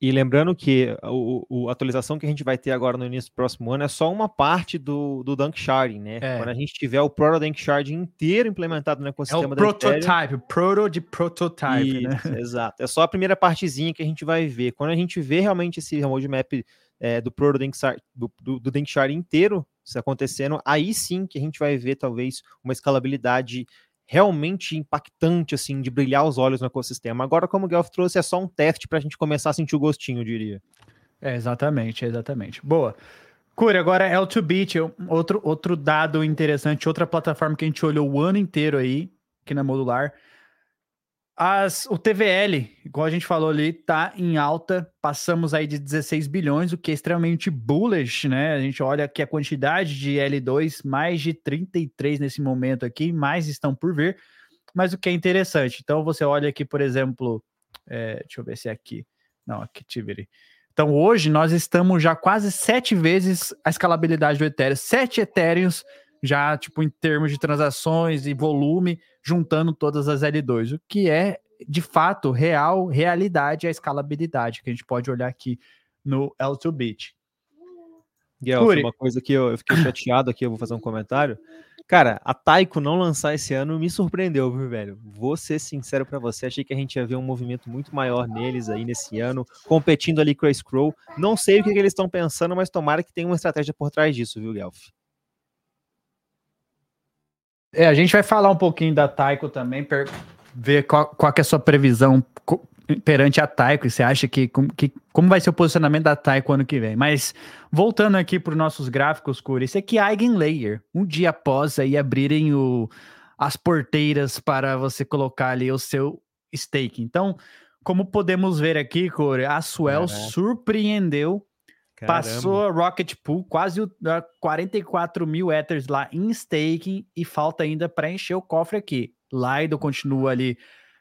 E lembrando que a atualização que a gente vai ter agora no início do próximo ano é só uma parte do, do Dunk Sharding, né? É. Quando a gente tiver o Proto Dunk Sharding inteiro implementado no ecossistema é o da prototype, proto de prototype, né? Exato. É só a primeira partezinha que a gente vai ver. Quando a gente vê realmente esse roadmap é, do Proto Dunk, do, do, do Dunk Sharding inteiro se acontecendo, aí sim que a gente vai ver talvez uma escalabilidade realmente impactante, assim, de brilhar os olhos no ecossistema. Agora, como o Guelph trouxe, é só um teste para a gente começar a sentir o gostinho, eu diria. É, exatamente, exatamente. Boa. Cure, agora L2Bit, outro, outro dado interessante, outra plataforma que a gente olhou o ano inteiro aí, aqui na Modular, as, o TVL, igual a gente falou ali, tá em alta. Passamos aí de 16 bilhões, o que é extremamente bullish, né? A gente olha que a quantidade de L2, mais de 33 nesse momento aqui, mais estão por vir. Mas o que é interessante, então você olha aqui, por exemplo, é, deixa eu ver se é aqui. Não, Activity. Então hoje nós estamos já quase sete vezes a escalabilidade do Ethereum, sete Ethereums já tipo em termos de transações e volume, juntando todas as L2, o que é de fato real, realidade a escalabilidade que a gente pode olhar aqui no L2Bit. Guel, uma coisa que eu, eu, fiquei chateado aqui, eu vou fazer um comentário. Cara, a Taiko não lançar esse ano me surpreendeu, viu, velho? Vou ser sincero para você, achei que a gente ia ver um movimento muito maior neles aí nesse ano, competindo ali com a Scroll. Não sei o que, que eles estão pensando, mas tomara que tenha uma estratégia por trás disso, viu, Guelph? É, a gente vai falar um pouquinho da Taiko também, per, ver qual, qual é a sua previsão perante a Taiko, e você acha que, que, como vai ser o posicionamento da Taiko ano que vem. Mas voltando aqui para os nossos gráficos, Curi, isso aqui é Eigenlayer, um dia após aí abrirem o, as porteiras para você colocar ali o seu stake. Então, como podemos ver aqui, Curi, a Swell surpreendeu Caramba. Passou a Rocket Pool, quase 44 mil Ethers lá em staking e falta ainda para encher o cofre aqui. Lido continua ali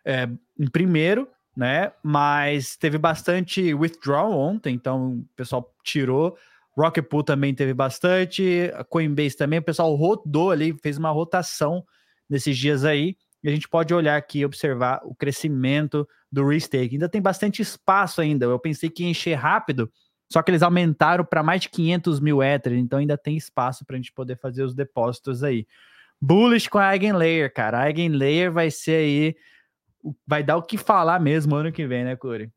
é, em primeiro, né? Mas teve bastante withdrawal ontem, então o pessoal tirou Rocket Pool também teve bastante, Coinbase também, o pessoal rodou ali, fez uma rotação nesses dias aí, e a gente pode olhar aqui e observar o crescimento do restake. Ainda tem bastante espaço ainda, eu pensei que ia encher rápido, só que eles aumentaram para mais de 500 mil Ether, então ainda tem espaço para a gente poder fazer os depósitos aí. Bullish com a Eigenlayer, cara. A Eigenlayer vai ser aí, vai dar o que falar mesmo ano que vem, né, Corey?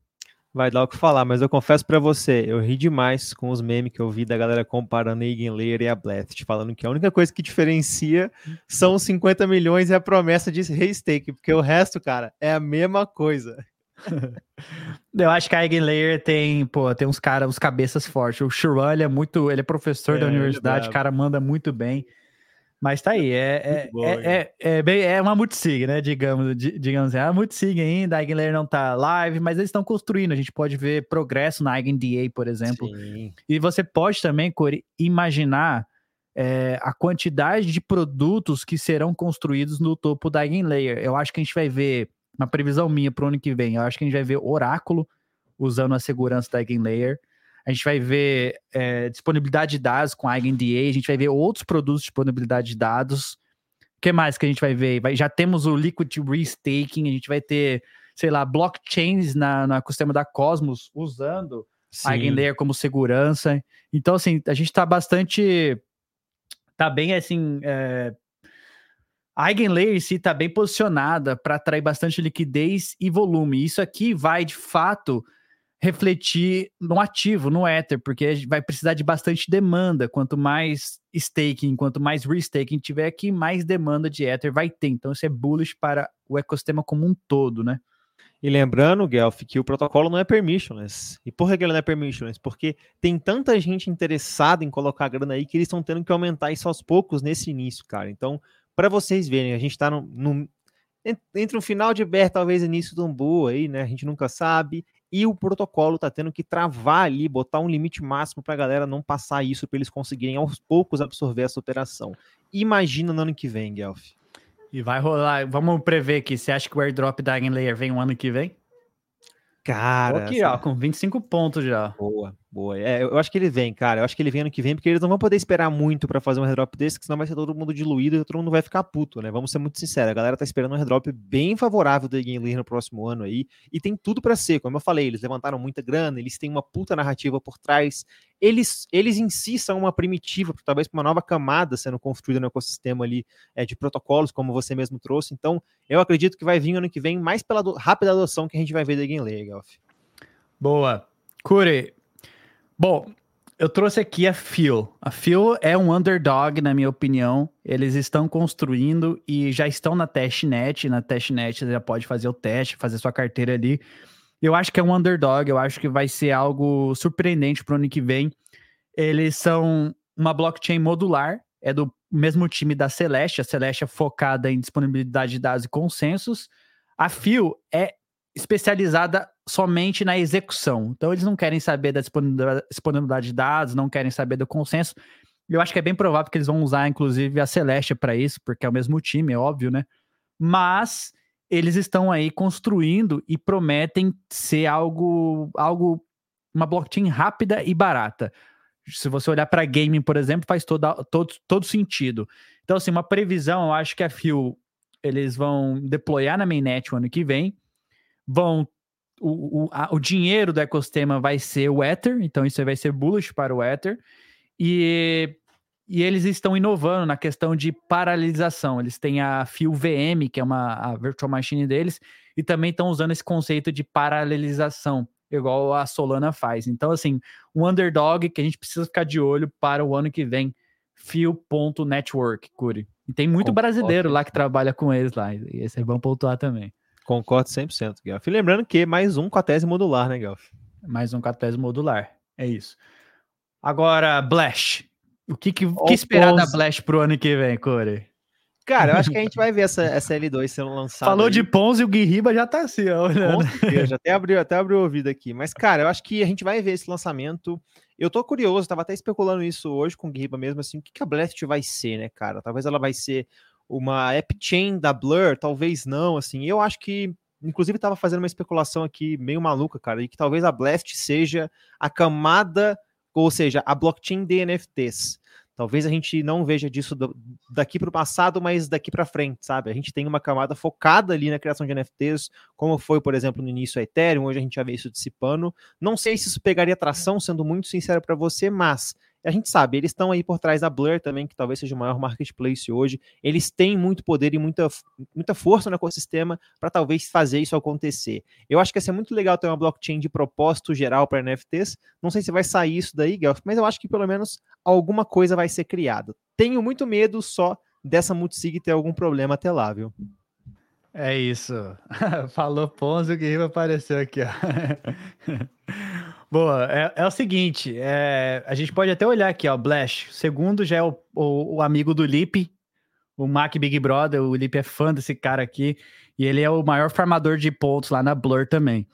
vai dar o que falar, mas eu confesso para você, eu ri demais com os memes que eu vi da galera comparando a Eigenlayer e a Blast, falando que a única coisa que diferencia são os 50 milhões e a promessa de restake, porque o resto, cara, é a mesma coisa. eu acho que a Eigenlayer tem, pô, tem uns caras, uns cabeças fortes. O Shuran, ele é muito, ele é professor é, da universidade, é o cara manda muito bem. Mas tá aí, é, é, bom, é, é, bem, é, uma multisig, né? Digamos, digamos assim. É uma multisig ainda, a Eigenlayer não tá live, mas eles estão construindo. A gente pode ver progresso na EigenDA, por exemplo. Sim. E você pode também, Corey, imaginar é, a quantidade de produtos que serão construídos no topo da Eigenlayer. Eu acho que a gente vai ver, uma previsão minha para o ano que vem, eu acho que a gente vai ver Oráculo usando a segurança da Eigenlayer a gente vai ver é, disponibilidade de dados com a EigenDA, a gente vai ver outros produtos de disponibilidade de dados. O que mais que a gente vai ver? Vai, já temos o Liquid Restaking, a gente vai ter, sei lá, blockchains na, no ecossistema da Cosmos usando Sim. a EigenLayer como segurança. Então, assim, a gente está bastante. Tá bem assim. É, a Eigenlayer si está bem posicionada para atrair bastante liquidez e volume. Isso aqui vai, de fato, refletir no ativo, no Ether, porque vai precisar de bastante demanda. Quanto mais staking, quanto mais restaking tiver aqui, mais demanda de Ether vai ter. Então, isso é bullish para o ecossistema como um todo, né? E lembrando, Guelph, que o protocolo não é permissionless. E por que ele não é permissionless? Porque tem tanta gente interessada em colocar grana aí que eles estão tendo que aumentar isso aos poucos nesse início, cara. Então, para vocês verem, a gente está no, no, entre um final de bear, talvez início do umbu aí, né? A gente nunca sabe e o protocolo está tendo que travar ali, botar um limite máximo para a galera não passar isso, para eles conseguirem aos poucos absorver essa operação. Imagina no ano que vem, Guelph. E vai rolar, vamos prever aqui, você acha que o airdrop da Layer vem o um ano que vem? Cara. Aqui, ó, com 25 pontos já. Boa, boa. É, eu acho que ele vem, cara. Eu acho que ele vem ano que vem, porque eles não vão poder esperar muito para fazer um airdrop desse, que senão vai ser todo mundo diluído e todo mundo vai ficar puto, né? Vamos ser muito sinceros. A galera tá esperando um airdrop bem favorável da Game no próximo ano aí. E tem tudo para ser. Como eu falei, eles levantaram muita grana, eles têm uma puta narrativa por trás. Eles, eles em si são uma primitiva, talvez uma nova camada sendo construída no ecossistema ali é, de protocolos, como você mesmo trouxe. Então, eu acredito que vai vir ano que vem mais pela do, rápida adoção que a gente vai ver da Game Layer, Boa. Cure. Bom, eu trouxe aqui a Phil. A Phil é um underdog, na minha opinião. Eles estão construindo e já estão na testnet. Na testnet você já pode fazer o teste, fazer sua carteira ali. Eu acho que é um underdog, eu acho que vai ser algo surpreendente para o ano que vem. Eles são uma blockchain modular, é do mesmo time da Celeste. A Celeste é focada em disponibilidade de dados e consensos. A Phil é especializada somente na execução. Então, eles não querem saber da disponibilidade de dados, não querem saber do consenso. Eu acho que é bem provável que eles vão usar, inclusive, a Celeste para isso, porque é o mesmo time, é óbvio, né? Mas eles estão aí construindo e prometem ser algo, algo uma blockchain rápida e barata. Se você olhar para gaming, por exemplo, faz toda, todo, todo sentido. Então, assim, uma previsão, eu acho que a Fio eles vão deployar na mainnet o ano que vem vão o, o, a, o dinheiro do ecossistema vai ser o Ether, então isso vai ser bullish para o Ether. E, e eles estão inovando na questão de paralelização. Eles têm a Fio VM, que é uma a virtual machine deles, e também estão usando esse conceito de paralelização, igual a Solana faz. Então, assim, um underdog que a gente precisa ficar de olho para o ano que vem, Fio.network, Curi. E tem muito brasileiro lá que trabalha com eles lá, e esse é bom pontuar também. Concordo 100%, Guelph. lembrando que mais um com a tese modular, né, Guelph? Mais um com a tese modular. É isso. Agora, Blash. O que, que, que esperar da Blash pro ano que vem, Corey? Cara, eu acho que a gente vai ver essa, essa L2 sendo lançada. Falou aí. de Pons e o Guirriba já tá assim, ó. Já até abriu, até abriu o ouvido aqui. Mas, cara, eu acho que a gente vai ver esse lançamento. Eu tô curioso, tava até especulando isso hoje com o Guirriba mesmo, assim, o que, que a Blast vai ser, né, cara? Talvez ela vai ser uma app chain da Blur, talvez não, assim. Eu acho que inclusive estava fazendo uma especulação aqui meio maluca, cara, e que talvez a Blast seja a camada ou seja, a blockchain de NFTs. Talvez a gente não veja disso daqui para o passado, mas daqui para frente, sabe? A gente tem uma camada focada ali na criação de NFTs, como foi, por exemplo, no início a Ethereum, hoje a gente já vê isso dissipando. Não sei se isso pegaria tração, sendo muito sincero para você, mas a gente sabe, eles estão aí por trás da Blur também, que talvez seja o maior marketplace hoje. Eles têm muito poder e muita, muita força no ecossistema para talvez fazer isso acontecer. Eu acho que ia ser muito legal ter uma blockchain de propósito geral para NFTs. Não sei se vai sair isso daí, Guelph, mas eu acho que pelo menos alguma coisa vai ser criada. Tenho muito medo só dessa multisig ter algum problema até lá, viu? É isso. Falou Ponzo que apareceu aqui, ó. Boa, é, é, o seguinte, é, a gente pode até olhar aqui, ó, Blash. Segundo já é o, o, o, amigo do Lip, o Mac Big Brother. O Lip é fã desse cara aqui e ele é o maior farmador de pontos lá na Blur também.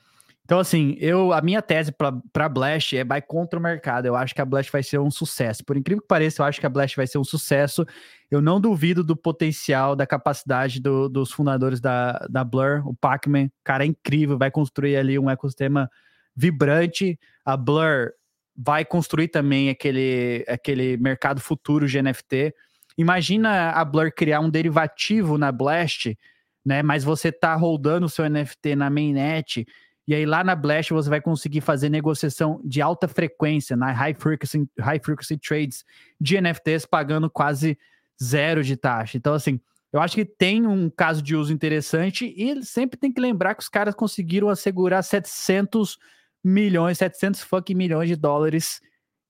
Então, assim, eu a minha tese para Blast é vai contra o mercado. Eu acho que a Blast vai ser um sucesso. Por incrível que pareça, eu acho que a Blast vai ser um sucesso. Eu não duvido do potencial, da capacidade do, dos fundadores da, da Blur, o Pacman. Cara, é incrível, vai construir ali um ecossistema vibrante. A Blur vai construir também aquele, aquele mercado futuro de NFT. Imagina a Blur criar um derivativo na Blast, né? Mas você tá rodando o seu NFT na mainnet, e aí lá na Blast você vai conseguir fazer negociação de alta frequência, na high frequency, high frequency trades de NFTs pagando quase zero de taxa. Então, assim, eu acho que tem um caso de uso interessante e sempre tem que lembrar que os caras conseguiram assegurar 700 milhões, 700 fucking milhões de dólares,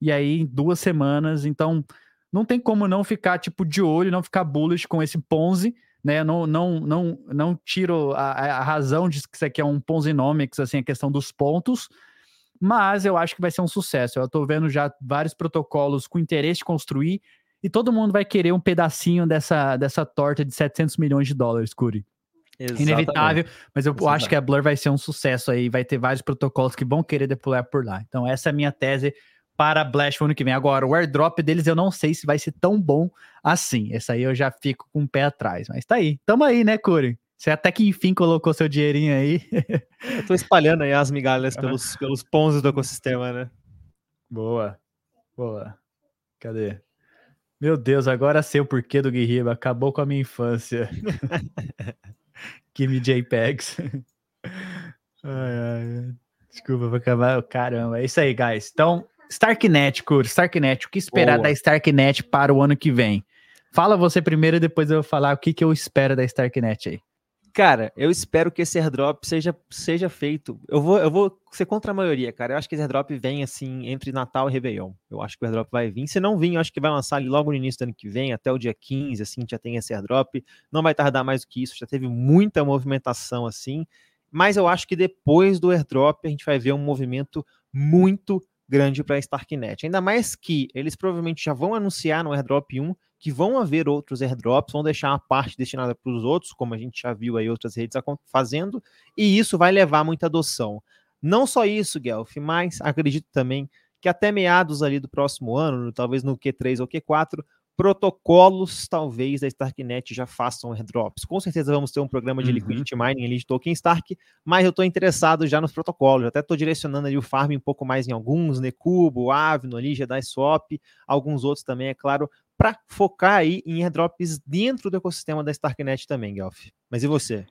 e aí em duas semanas, então não tem como não ficar, tipo, de olho, não ficar bullish com esse Ponzi, né, não, não, não, não tiro a, a razão de que isso aqui é um Ponzinomics, assim, a questão dos pontos, mas eu acho que vai ser um sucesso, eu estou vendo já vários protocolos com interesse de construir, e todo mundo vai querer um pedacinho dessa, dessa torta de 700 milhões de dólares, Curi. Exatamente. Inevitável, mas eu Exatamente. acho que a Blur vai ser um sucesso aí, vai ter vários protocolos que vão querer deployar por lá. Então, essa é a minha tese para Blast ano que vem. Agora, o airdrop deles eu não sei se vai ser tão bom assim. Esse aí eu já fico com o pé atrás. Mas tá aí. Tamo aí, né, Curi? Você até que enfim colocou seu dinheirinho aí. eu tô espalhando aí as migalhas pelos, pelos pontos do ecossistema, né? Boa. Boa. Cadê? Meu Deus, agora sei o porquê do Guerriba. Acabou com a minha infância. Give me JPEGs. ai, ai. Desculpa, vou acabar. Caramba, é isso aí, guys. Então, Starknet, Cur, Starknet, o que esperar Boa. da Starknet para o ano que vem? Fala você primeiro e depois eu vou falar o que, que eu espero da Starknet aí. Cara, eu espero que esse airdrop seja, seja feito. Eu vou, eu vou ser contra a maioria, cara. Eu acho que esse airdrop vem assim entre Natal e Réveillon. Eu acho que o airdrop vai vir. Se não vir, eu acho que vai lançar ali logo no início do ano que vem, até o dia 15, assim, já tem esse airdrop. Não vai tardar mais do que isso, já teve muita movimentação assim. Mas eu acho que depois do airdrop a gente vai ver um movimento muito grande para a Starknet. Ainda mais que eles provavelmente já vão anunciar no airdrop 1 que vão haver outros airdrops, vão deixar uma parte destinada para os outros, como a gente já viu aí outras redes fazendo, e isso vai levar muita adoção. Não só isso, Guelph, mas acredito também que até meados ali do próximo ano, talvez no Q3 ou Q4, protocolos, talvez, da Starknet já façam airdrops. Com certeza vamos ter um programa de uhum. liquidity mining ali de token Stark, mas eu estou interessado já nos protocolos. até estou direcionando ali o farm um pouco mais em alguns, Necubo, Avno ali, Jedi Swap, alguns outros também, é claro, para focar aí em airdrops dentro do ecossistema da Starknet também, Guelph. Mas e você?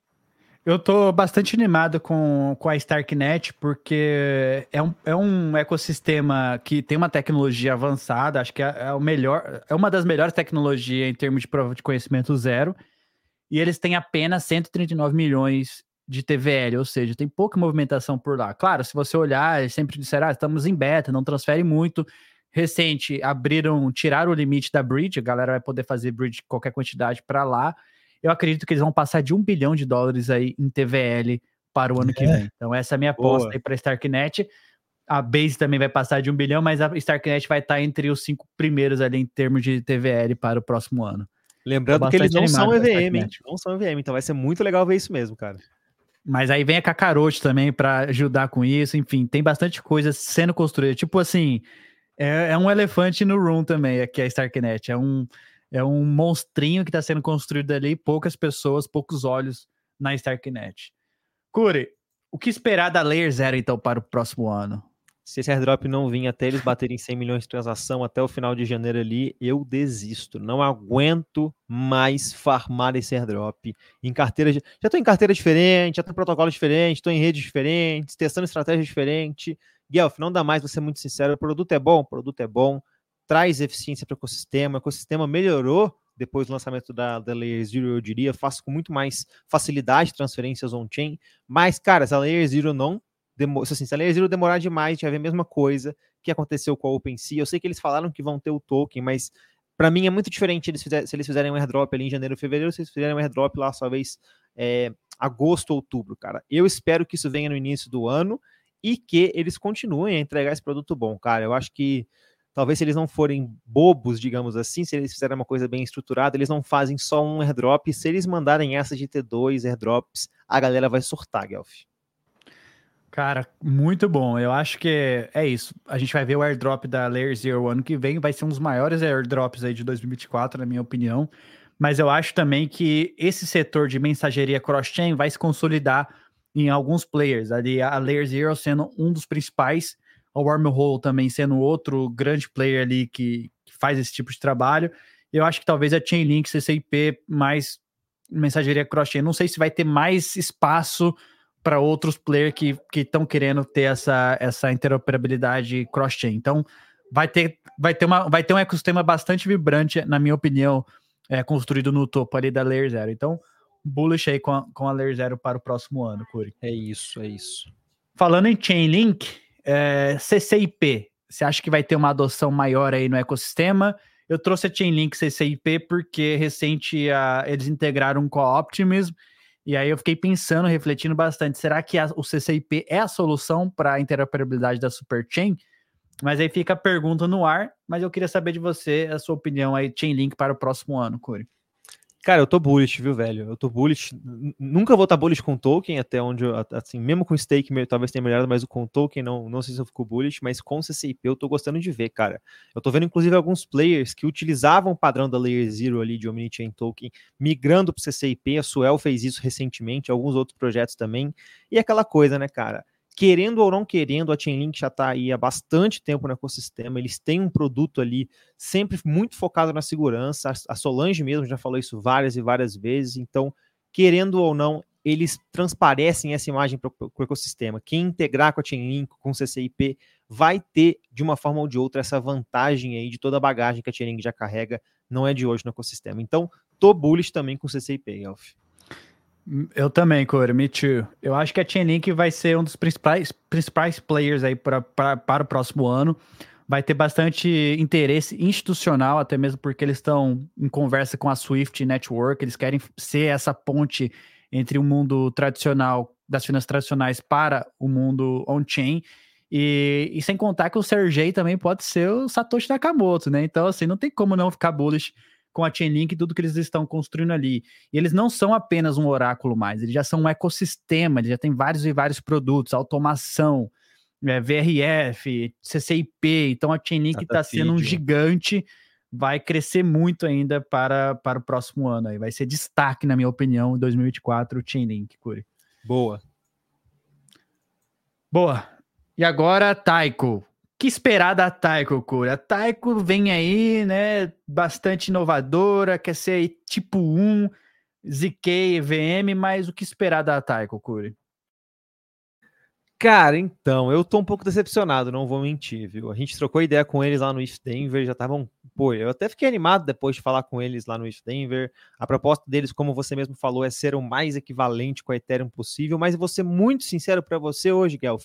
Eu tô bastante animado com, com a Starknet, porque é um, é um ecossistema que tem uma tecnologia avançada, acho que é, é, o melhor, é uma das melhores tecnologias em termos de prova de conhecimento zero, e eles têm apenas 139 milhões de TVL, ou seja, tem pouca movimentação por lá. Claro, se você olhar, sempre disseram, ah, estamos em beta, não transfere muito. Recente, abriram, tiraram o limite da bridge, a galera vai poder fazer bridge qualquer quantidade para lá, eu acredito que eles vão passar de um bilhão de dólares aí em TVL para o ano é. que vem. Então, essa é a minha aposta Boa. aí para a Starknet. A Base também vai passar de um bilhão, mas a Starknet vai estar entre os cinco primeiros ali em termos de TVL para o próximo ano. Lembrando que eles não são EVM, hein? Não são EVM, então vai ser muito legal ver isso mesmo, cara. Mas aí vem a Kakarote também para ajudar com isso. Enfim, tem bastante coisa sendo construída. Tipo assim, é, é um elefante no room também, aqui a Starknet. É um, é um monstrinho que está sendo construído ali, poucas pessoas, poucos olhos na Starknet. Cure, o que esperar da Layer Zero então para o próximo ano? Se esse airdrop não vir até eles baterem 100 milhões de transação até o final de janeiro ali, eu desisto. Não aguento mais farmar esse airdrop em carteira. Já estou em carteira diferente, já estou em protocolo diferente, estou em redes diferentes, testando estratégia diferente. Guelph, não dá mais, vou ser muito sincero. O produto é bom, o produto é bom, traz eficiência para o ecossistema. O ecossistema melhorou depois do lançamento da, da Layer Zero, eu diria, faço com muito mais facilidade transferências on-chain. Mas, cara, se a Layer Zero não assim, se a Layer Zero demorar demais, a gente vai ver a mesma coisa que aconteceu com a OpenSea. Eu sei que eles falaram que vão ter o token, mas para mim é muito diferente eles fizer, se eles fizerem um airdrop ali em janeiro, fevereiro, se eles fizerem um airdrop lá, talvez é, agosto, outubro, cara. Eu espero que isso venha no início do ano e que eles continuem a entregar esse produto bom, cara. Eu acho que talvez se eles não forem bobos, digamos assim, se eles fizerem uma coisa bem estruturada, eles não fazem só um airdrop. Se eles mandarem essa de ter dois airdrops, a galera vai surtar, Guelph. Cara, muito bom. Eu acho que é isso. A gente vai ver o airdrop da Layer Zero ano que vem. Vai ser um dos maiores airdrops aí de 2024, na minha opinião. Mas eu acho também que esse setor de mensageria cross-chain vai se consolidar em alguns players. Ali a Layer Zero sendo um dos principais, a Wormhole também sendo outro grande player ali que, que faz esse tipo de trabalho. Eu acho que talvez a Chainlink, CCIP, mais mensageria cross-chain. Não sei se vai ter mais espaço para outros players que estão que querendo ter essa, essa interoperabilidade cross-chain. Então, vai ter, vai, ter uma, vai ter um ecossistema bastante vibrante, na minha opinião, é, construído no topo ali da Layer Zero. Então, bullish aí com a, com a Layer Zero para o próximo ano, Curi. É isso, é isso. Falando em Chainlink, é, CCIP, você acha que vai ter uma adoção maior aí no ecossistema? Eu trouxe a Chainlink CCIP porque recente a, eles integraram com a Optimism e aí eu fiquei pensando, refletindo bastante, será que a, o CCIP é a solução para a interoperabilidade da Superchain? Mas aí fica a pergunta no ar, mas eu queria saber de você a sua opinião aí, Chainlink para o próximo ano, Curi. Cara, eu tô bullish, viu, velho? Eu tô bullish. Nunca vou estar bullish com token, até onde, assim, mesmo com stake, talvez tenha melhorado, mas com token não, não sei se eu fico bullish, mas com CCIP eu tô gostando de ver, cara. Eu tô vendo, inclusive, alguns players que utilizavam o padrão da Layer Zero ali de Omnichain Token, migrando pro CCIP. A Suel fez isso recentemente, alguns outros projetos também. E aquela coisa, né, cara? Querendo ou não querendo, a Chainlink já está aí há bastante tempo no ecossistema, eles têm um produto ali sempre muito focado na segurança, a Solange mesmo já falou isso várias e várias vezes, então, querendo ou não, eles transparecem essa imagem para o ecossistema. Quem integrar com a Chainlink, com o CCIP, vai ter, de uma forma ou de outra, essa vantagem aí de toda a bagagem que a Chainlink já carrega, não é de hoje no ecossistema. Então, tô bullish também com o CCIP, Elf. Eu também, Corey, me too. Eu acho que a Chainlink vai ser um dos principais, principais players aí pra, pra, para o próximo ano. Vai ter bastante interesse institucional, até mesmo porque eles estão em conversa com a Swift Network, eles querem ser essa ponte entre o mundo tradicional, das finanças tradicionais, para o mundo on-chain. E, e, sem contar que o Sergey também pode ser o Satoshi Nakamoto, né? Então, assim, não tem como não ficar bullish com a Chainlink e tudo que eles estão construindo ali. E eles não são apenas um oráculo mais, eles já são um ecossistema, eles já têm vários e vários produtos, automação, é, VRF, CCIP. Então a Chainlink está sendo um gigante, vai crescer muito ainda para, para o próximo ano. Aí. Vai ser destaque, na minha opinião, em 2024, o Chainlink, Curi. Boa. Boa. E agora, Taiko que esperar da Taiko, Cura? A Taiko vem aí, né, bastante inovadora, quer ser tipo 1, ZK, VM, mas o que esperar da Taiko, Cura? Cara, então, eu tô um pouco decepcionado, não vou mentir, viu? A gente trocou ideia com eles lá no If Denver, já estavam. Pô, eu até fiquei animado depois de falar com eles lá no If Denver. A proposta deles, como você mesmo falou, é ser o mais equivalente com a Ethereum possível, mas vou ser muito sincero para você hoje, Guelph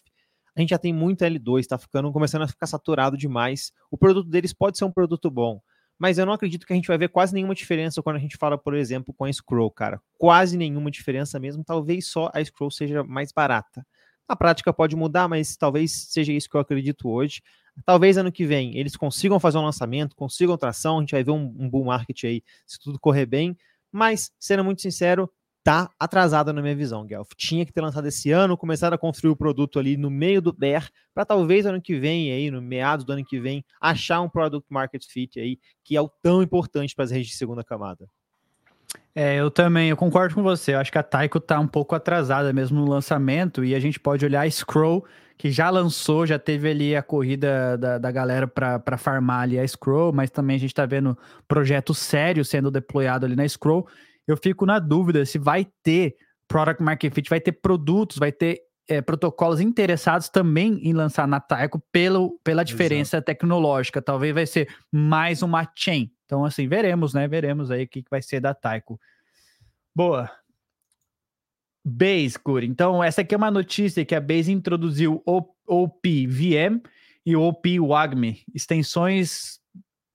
a gente já tem muito L2, está ficando começando a ficar saturado demais. O produto deles pode ser um produto bom, mas eu não acredito que a gente vai ver quase nenhuma diferença quando a gente fala, por exemplo, com a Scroll, cara. Quase nenhuma diferença mesmo, talvez só a Scroll seja mais barata. Na prática pode mudar, mas talvez seja isso que eu acredito hoje. Talvez ano que vem eles consigam fazer um lançamento, consigam tração, a gente vai ver um, um bull market aí, se tudo correr bem. Mas, sendo muito sincero, tá atrasada na minha visão, Guelph. Tinha que ter lançado esse ano, começar a construir o produto ali no meio do bear, para talvez ano que vem, aí, no meados do ano que vem, achar um product market fit aí, que é o tão importante para as redes de segunda camada. É, eu também, eu concordo com você. Eu acho que a Taiko tá um pouco atrasada mesmo no lançamento e a gente pode olhar a Scroll, que já lançou, já teve ali a corrida da, da galera para farmar ali a Scroll, mas também a gente tá vendo projeto sério sendo deployado ali na Scroll. Eu fico na dúvida se vai ter Product Market Fit, vai ter produtos, vai ter é, protocolos interessados também em lançar na Taiko pelo, pela diferença Exato. tecnológica. Talvez vai ser mais uma chain. Então, assim, veremos, né? Veremos aí o que, que vai ser da Taiko. Boa. Base, Curi. Então, essa aqui é uma notícia que a Base introduziu o OP VM e o OP WAGME, extensões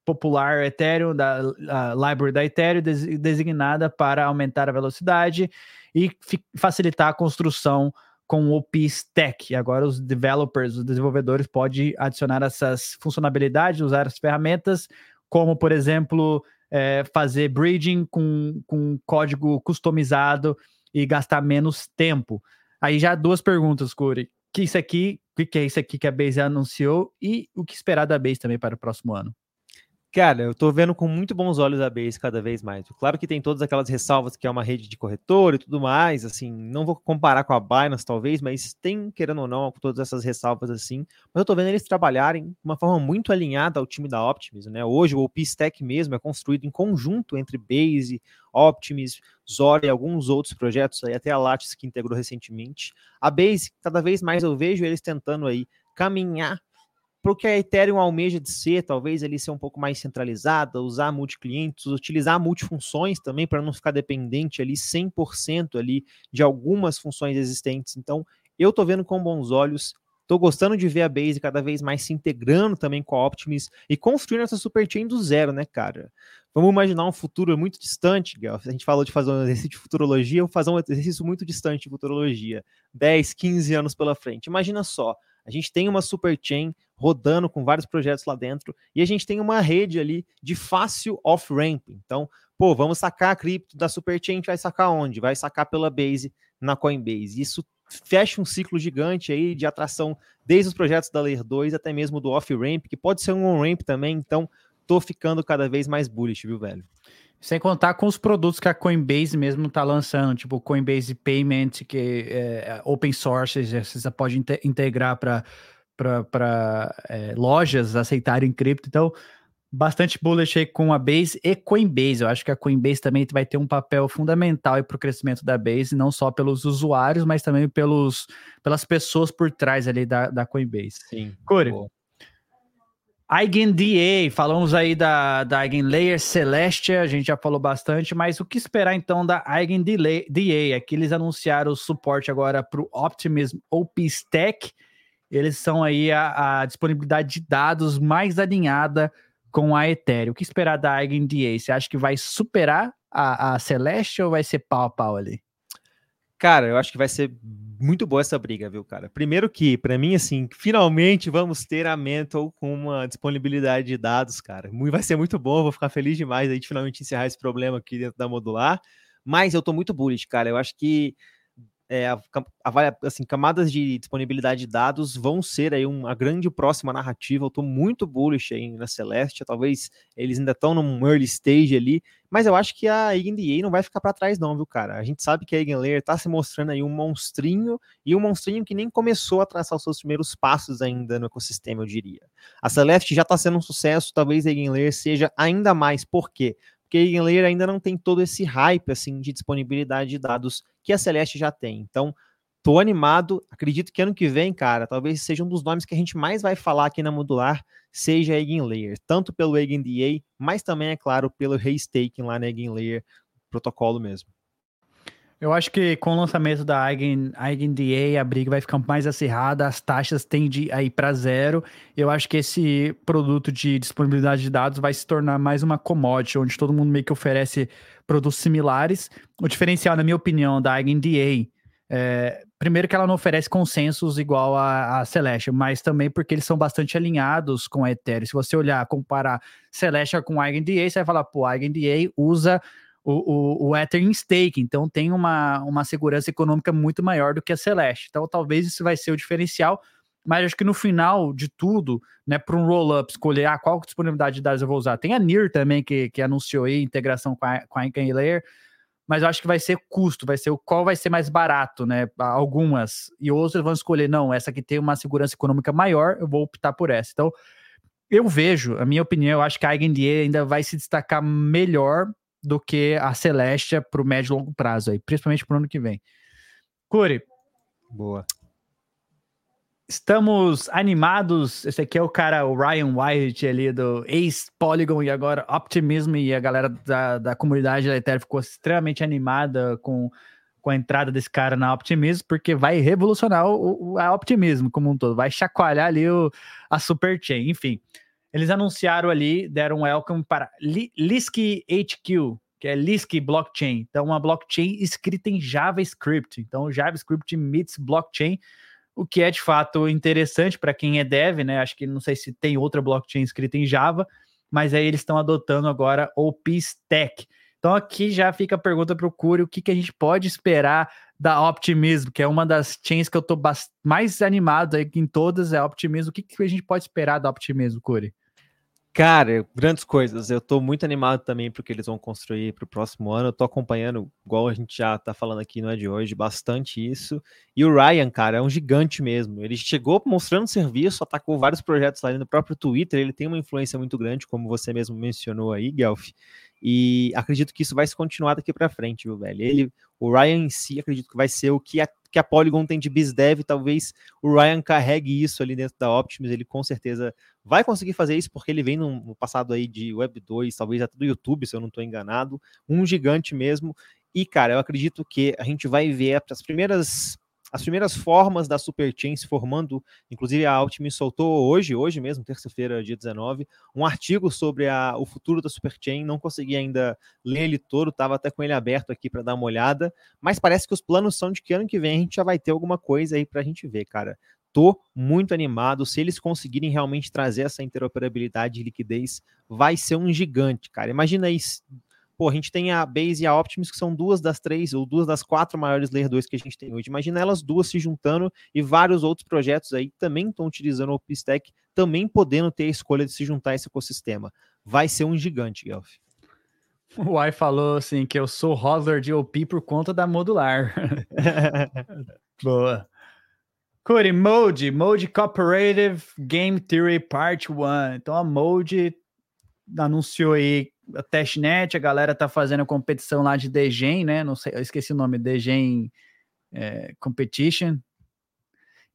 popular Ethereum, da library da Ethereum, des, designada para aumentar a velocidade e facilitar a construção com o OpenStack. Agora os developers, os desenvolvedores podem adicionar essas funcionalidades, usar as ferramentas, como por exemplo é, fazer bridging com, com código customizado e gastar menos tempo. Aí já duas perguntas, Curi. Que isso aqui, o que é isso aqui que a Base anunciou e o que esperar da Base também para o próximo ano? Cara, eu tô vendo com muito bons olhos a Base cada vez mais. Claro que tem todas aquelas ressalvas que é uma rede de corretor e tudo mais, assim, não vou comparar com a Binance talvez, mas tem, querendo ou não, todas essas ressalvas assim. Mas eu tô vendo eles trabalharem de uma forma muito alinhada ao time da Optimus, né? Hoje o OP Stack mesmo é construído em conjunto entre Base, Optimus, Zora e alguns outros projetos aí, até a Lattice que integrou recentemente. A Base, cada vez mais eu vejo eles tentando aí caminhar para o que a Ethereum almeja de ser, talvez ele ser um pouco mais centralizada, usar multi-clientes, utilizar multifunções também para não ficar dependente ali 100% ali de algumas funções existentes. Então, eu estou vendo com bons olhos, estou gostando de ver a Base cada vez mais se integrando também com a Optimus e construindo essa superchain do zero, né, cara? Vamos imaginar um futuro muito distante. A gente falou de fazer um exercício de futurologia, vou fazer um exercício muito distante de futurologia. 10, 15 anos pela frente. Imagina só, a gente tem uma super chain rodando com vários projetos lá dentro e a gente tem uma rede ali de fácil off-ramp. Então, pô, vamos sacar a cripto da super chain, a gente vai sacar onde? Vai sacar pela Base na Coinbase. Isso fecha um ciclo gigante aí de atração desde os projetos da Layer 2 até mesmo do off-ramp, que pode ser um on-ramp também. Então, tô ficando cada vez mais bullish, viu, velho? Sem contar com os produtos que a Coinbase mesmo está lançando, tipo Coinbase Payment, que é open source, você pode integrar para é, lojas aceitarem cripto. Então, bastante bullish aí com a Base e Coinbase. Eu acho que a Coinbase também vai ter um papel fundamental para o crescimento da Base, não só pelos usuários, mas também pelos, pelas pessoas por trás ali da, da Coinbase. Sim. Corey, EigenDA, falamos aí da, da EigenLayer Celestia, a gente já falou bastante, mas o que esperar então da EigenDA? Aqui eles anunciaram o suporte agora para o Optimism OpenStack, eles são aí a, a, disponibilidade de dados mais alinhada com a Ethereum. O que esperar da EigenDA? Você acha que vai superar a, a Celestia ou vai ser pau a pau ali? Cara, eu acho que vai ser muito boa essa briga, viu, cara? Primeiro que, para mim, assim, finalmente vamos ter a Mental com uma disponibilidade de dados, cara. Vai ser muito bom, vou ficar feliz demais aí de finalmente encerrar esse problema aqui dentro da modular. Mas eu tô muito bullish, cara. Eu acho que é, a, a, assim, camadas de disponibilidade de dados vão ser aí uma grande próxima narrativa. Eu estou muito bullish aí na Celeste. Talvez eles ainda estão num early stage ali, mas eu acho que a EigenDA não vai ficar para trás, não, viu, cara? A gente sabe que a EigenLayer está se mostrando aí um monstrinho e um monstrinho que nem começou a traçar os seus primeiros passos ainda no ecossistema, eu diria. A Celeste já está sendo um sucesso, talvez a EigenLayer seja ainda mais. Por quê? Porque a EigenLayer ainda não tem todo esse hype assim de disponibilidade de dados que a Celeste já tem. Então, tô animado, acredito que ano que vem, cara, talvez seja um dos nomes que a gente mais vai falar aqui na Modular, seja a EigenLayer, tanto pelo EigenDA, mas também, é claro, pelo restaking lá na EigenLayer, protocolo mesmo. Eu acho que com o lançamento da Eigen, EigenDA, a briga vai ficar mais acirrada, as taxas tendem a ir para zero. Eu acho que esse produto de disponibilidade de dados vai se tornar mais uma commodity, onde todo mundo meio que oferece produtos similares. O diferencial, na minha opinião, da EigenDA é, primeiro que ela não oferece consensos igual a, a Celeste, mas também porque eles são bastante alinhados com a Ethereum. Se você olhar, comparar Celeste com a EigenDA, você vai falar, pô, a EigenDA usa o, o, o Ether em stake, então tem uma, uma segurança econômica muito maior do que a Celeste. Então talvez isso vai ser o diferencial, mas acho que no final de tudo, né, para um roll-up, escolher ah, qual disponibilidade de dados eu vou usar. Tem a NIR também, que, que anunciou aí integração com a, com a Layer, mas eu acho que vai ser custo, vai ser o qual vai ser mais barato, né? Algumas. E outros vão escolher, não, essa aqui tem uma segurança econômica maior, eu vou optar por essa. Então, eu vejo, a minha opinião, eu acho que a IGNDA ainda vai se destacar melhor do que a Celestia para o médio e longo prazo aí, principalmente para o ano que vem. Curi. Boa. Estamos animados. Esse aqui é o cara, o Ryan White ali do ex-Polygon e agora Optimism. E a galera da, da comunidade da Ethereum ficou extremamente animada com, com a entrada desse cara na Optimism, porque vai revolucionar o, o, a Optimism como um todo, vai chacoalhar ali o, a Super Chain. Enfim, eles anunciaram ali, deram um welcome para Lisk HQ, que é Lisk Blockchain. Então, uma blockchain escrita em JavaScript. Então, JavaScript meets blockchain o que é de fato interessante para quem é dev, né? Acho que não sei se tem outra blockchain escrita em Java, mas aí eles estão adotando agora o Stack. Então aqui já fica a pergunta para o Curi, o que, que a gente pode esperar da Optimism, que é uma das chains que eu estou mais animado aí em todas, é a Optimism. O que, que a gente pode esperar da Optimism, Curi? Cara, grandes coisas. Eu tô muito animado também porque eles vão construir para o próximo ano. Eu tô acompanhando, igual a gente já tá falando aqui, não é de hoje, bastante isso. E o Ryan, cara, é um gigante mesmo. Ele chegou mostrando serviço, atacou vários projetos lá no próprio Twitter. Ele tem uma influência muito grande, como você mesmo mencionou aí, Guelph. E acredito que isso vai se continuar daqui para frente, viu, velho? Ele, o Ryan em si, acredito que vai ser o que a, que a Polygon tem de BizDev. Talvez o Ryan carregue isso ali dentro da Optimus. Ele com certeza vai conseguir fazer isso, porque ele vem no passado aí de Web 2, talvez até do YouTube, se eu não estou enganado. Um gigante mesmo. E, cara, eu acredito que a gente vai ver as primeiras as primeiras formas da Superchain se formando, inclusive a Altimin soltou hoje, hoje mesmo, terça-feira, dia 19, um artigo sobre a, o futuro da Superchain, não consegui ainda ler ele todo, estava até com ele aberto aqui para dar uma olhada, mas parece que os planos são de que ano que vem a gente já vai ter alguma coisa aí para a gente ver, cara. Tô muito animado. Se eles conseguirem realmente trazer essa interoperabilidade e liquidez, vai ser um gigante, cara. Imagina isso Pô, a gente tem a Base e a Optimus, que são duas das três, ou duas das quatro maiores Layer 2 que a gente tem hoje. Imagina elas duas se juntando e vários outros projetos aí também estão utilizando o OpenStack, também podendo ter a escolha de se juntar a esse ecossistema. Vai ser um gigante, Guelph. O Ai falou assim que eu sou hodler de OP por conta da modular. Boa. Cody, Mode, Mode Cooperative Game Theory Part 1. Então a Mode anunciou aí a testnet, a galera tá fazendo competição lá de Degen, né? Não sei, eu esqueci o nome, Degen é, Competition.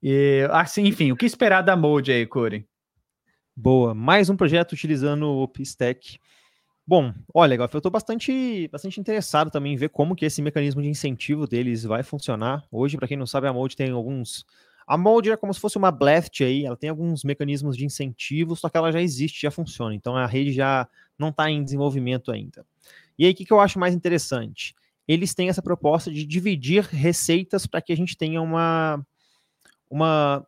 E assim, enfim, o que esperar da Mode aí, Corey? Boa, mais um projeto utilizando o OpenStack. Bom, olha, eu estou bastante, bastante interessado também em ver como que esse mecanismo de incentivo deles vai funcionar. Hoje, para quem não sabe, a Mode tem alguns a Mold é como se fosse uma Blast aí, ela tem alguns mecanismos de incentivo, só que ela já existe, já funciona. Então a rede já não está em desenvolvimento ainda. E aí, o que, que eu acho mais interessante? Eles têm essa proposta de dividir receitas para que a gente tenha uma, uma,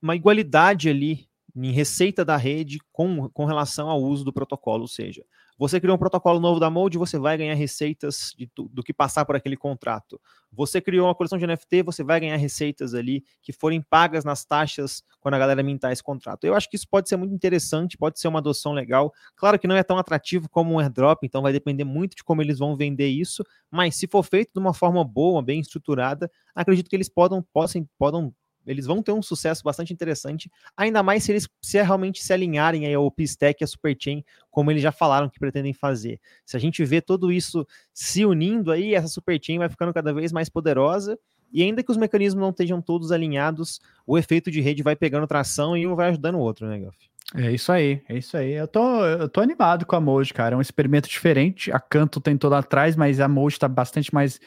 uma igualdade ali em receita da rede com, com relação ao uso do protocolo. Ou seja, você criou um protocolo novo da Mode, você vai ganhar receitas de, do que passar por aquele contrato. Você criou uma coleção de NFT, você vai ganhar receitas ali que forem pagas nas taxas quando a galera mintar esse contrato. Eu acho que isso pode ser muito interessante, pode ser uma adoção legal. Claro que não é tão atrativo como um airdrop, então vai depender muito de como eles vão vender isso, mas se for feito de uma forma boa, bem estruturada, acredito que eles podam, possam, podam eles vão ter um sucesso bastante interessante, ainda mais se eles se realmente se alinharem aí ao Pistec e a Superchain, como eles já falaram que pretendem fazer. Se a gente vê tudo isso se unindo aí, essa Superchain vai ficando cada vez mais poderosa, e ainda que os mecanismos não estejam todos alinhados, o efeito de rede vai pegando tração e um vai ajudando o outro, né, Goff? É isso aí, é isso aí. Eu tô, eu tô animado com a Moj, cara. É um experimento diferente. A Canto tentou lá atrás, mas a Moj está bastante mais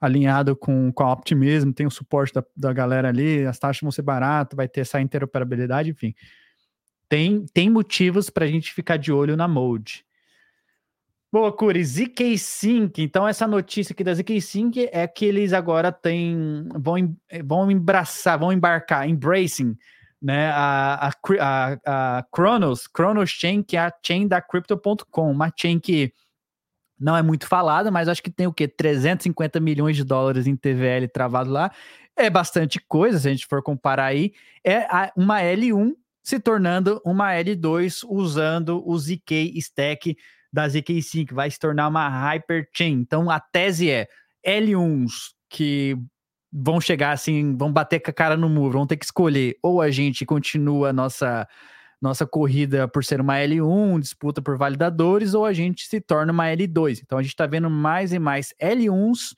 alinhado com, com a Optimism, tem o suporte da, da galera ali, as taxas vão ser baratas, vai ter essa interoperabilidade, enfim. Tem, tem motivos para a gente ficar de olho na Mode. Boa, Curi, ZK Sync. Então, essa notícia aqui da ZK Sync é que eles agora têm, vão, vão embraçar, vão embarcar, embracing, né, a, a, a, a Kronos, Kronos Chain, que é a chain da Crypto.com, uma chain que não é muito falada, mas acho que tem o quê? 350 milhões de dólares em TVL travado lá. é bastante coisa, se a gente for comparar aí, é uma L1 se tornando uma L2 usando o ZK Stack da ZK5, vai se tornar uma Hyperchain. Então a tese é L1s que vão chegar assim, vão bater com a cara no muro, vão ter que escolher ou a gente continua a nossa nossa corrida por ser uma L1, disputa por validadores, ou a gente se torna uma L2. Então a gente está vendo mais e mais L1s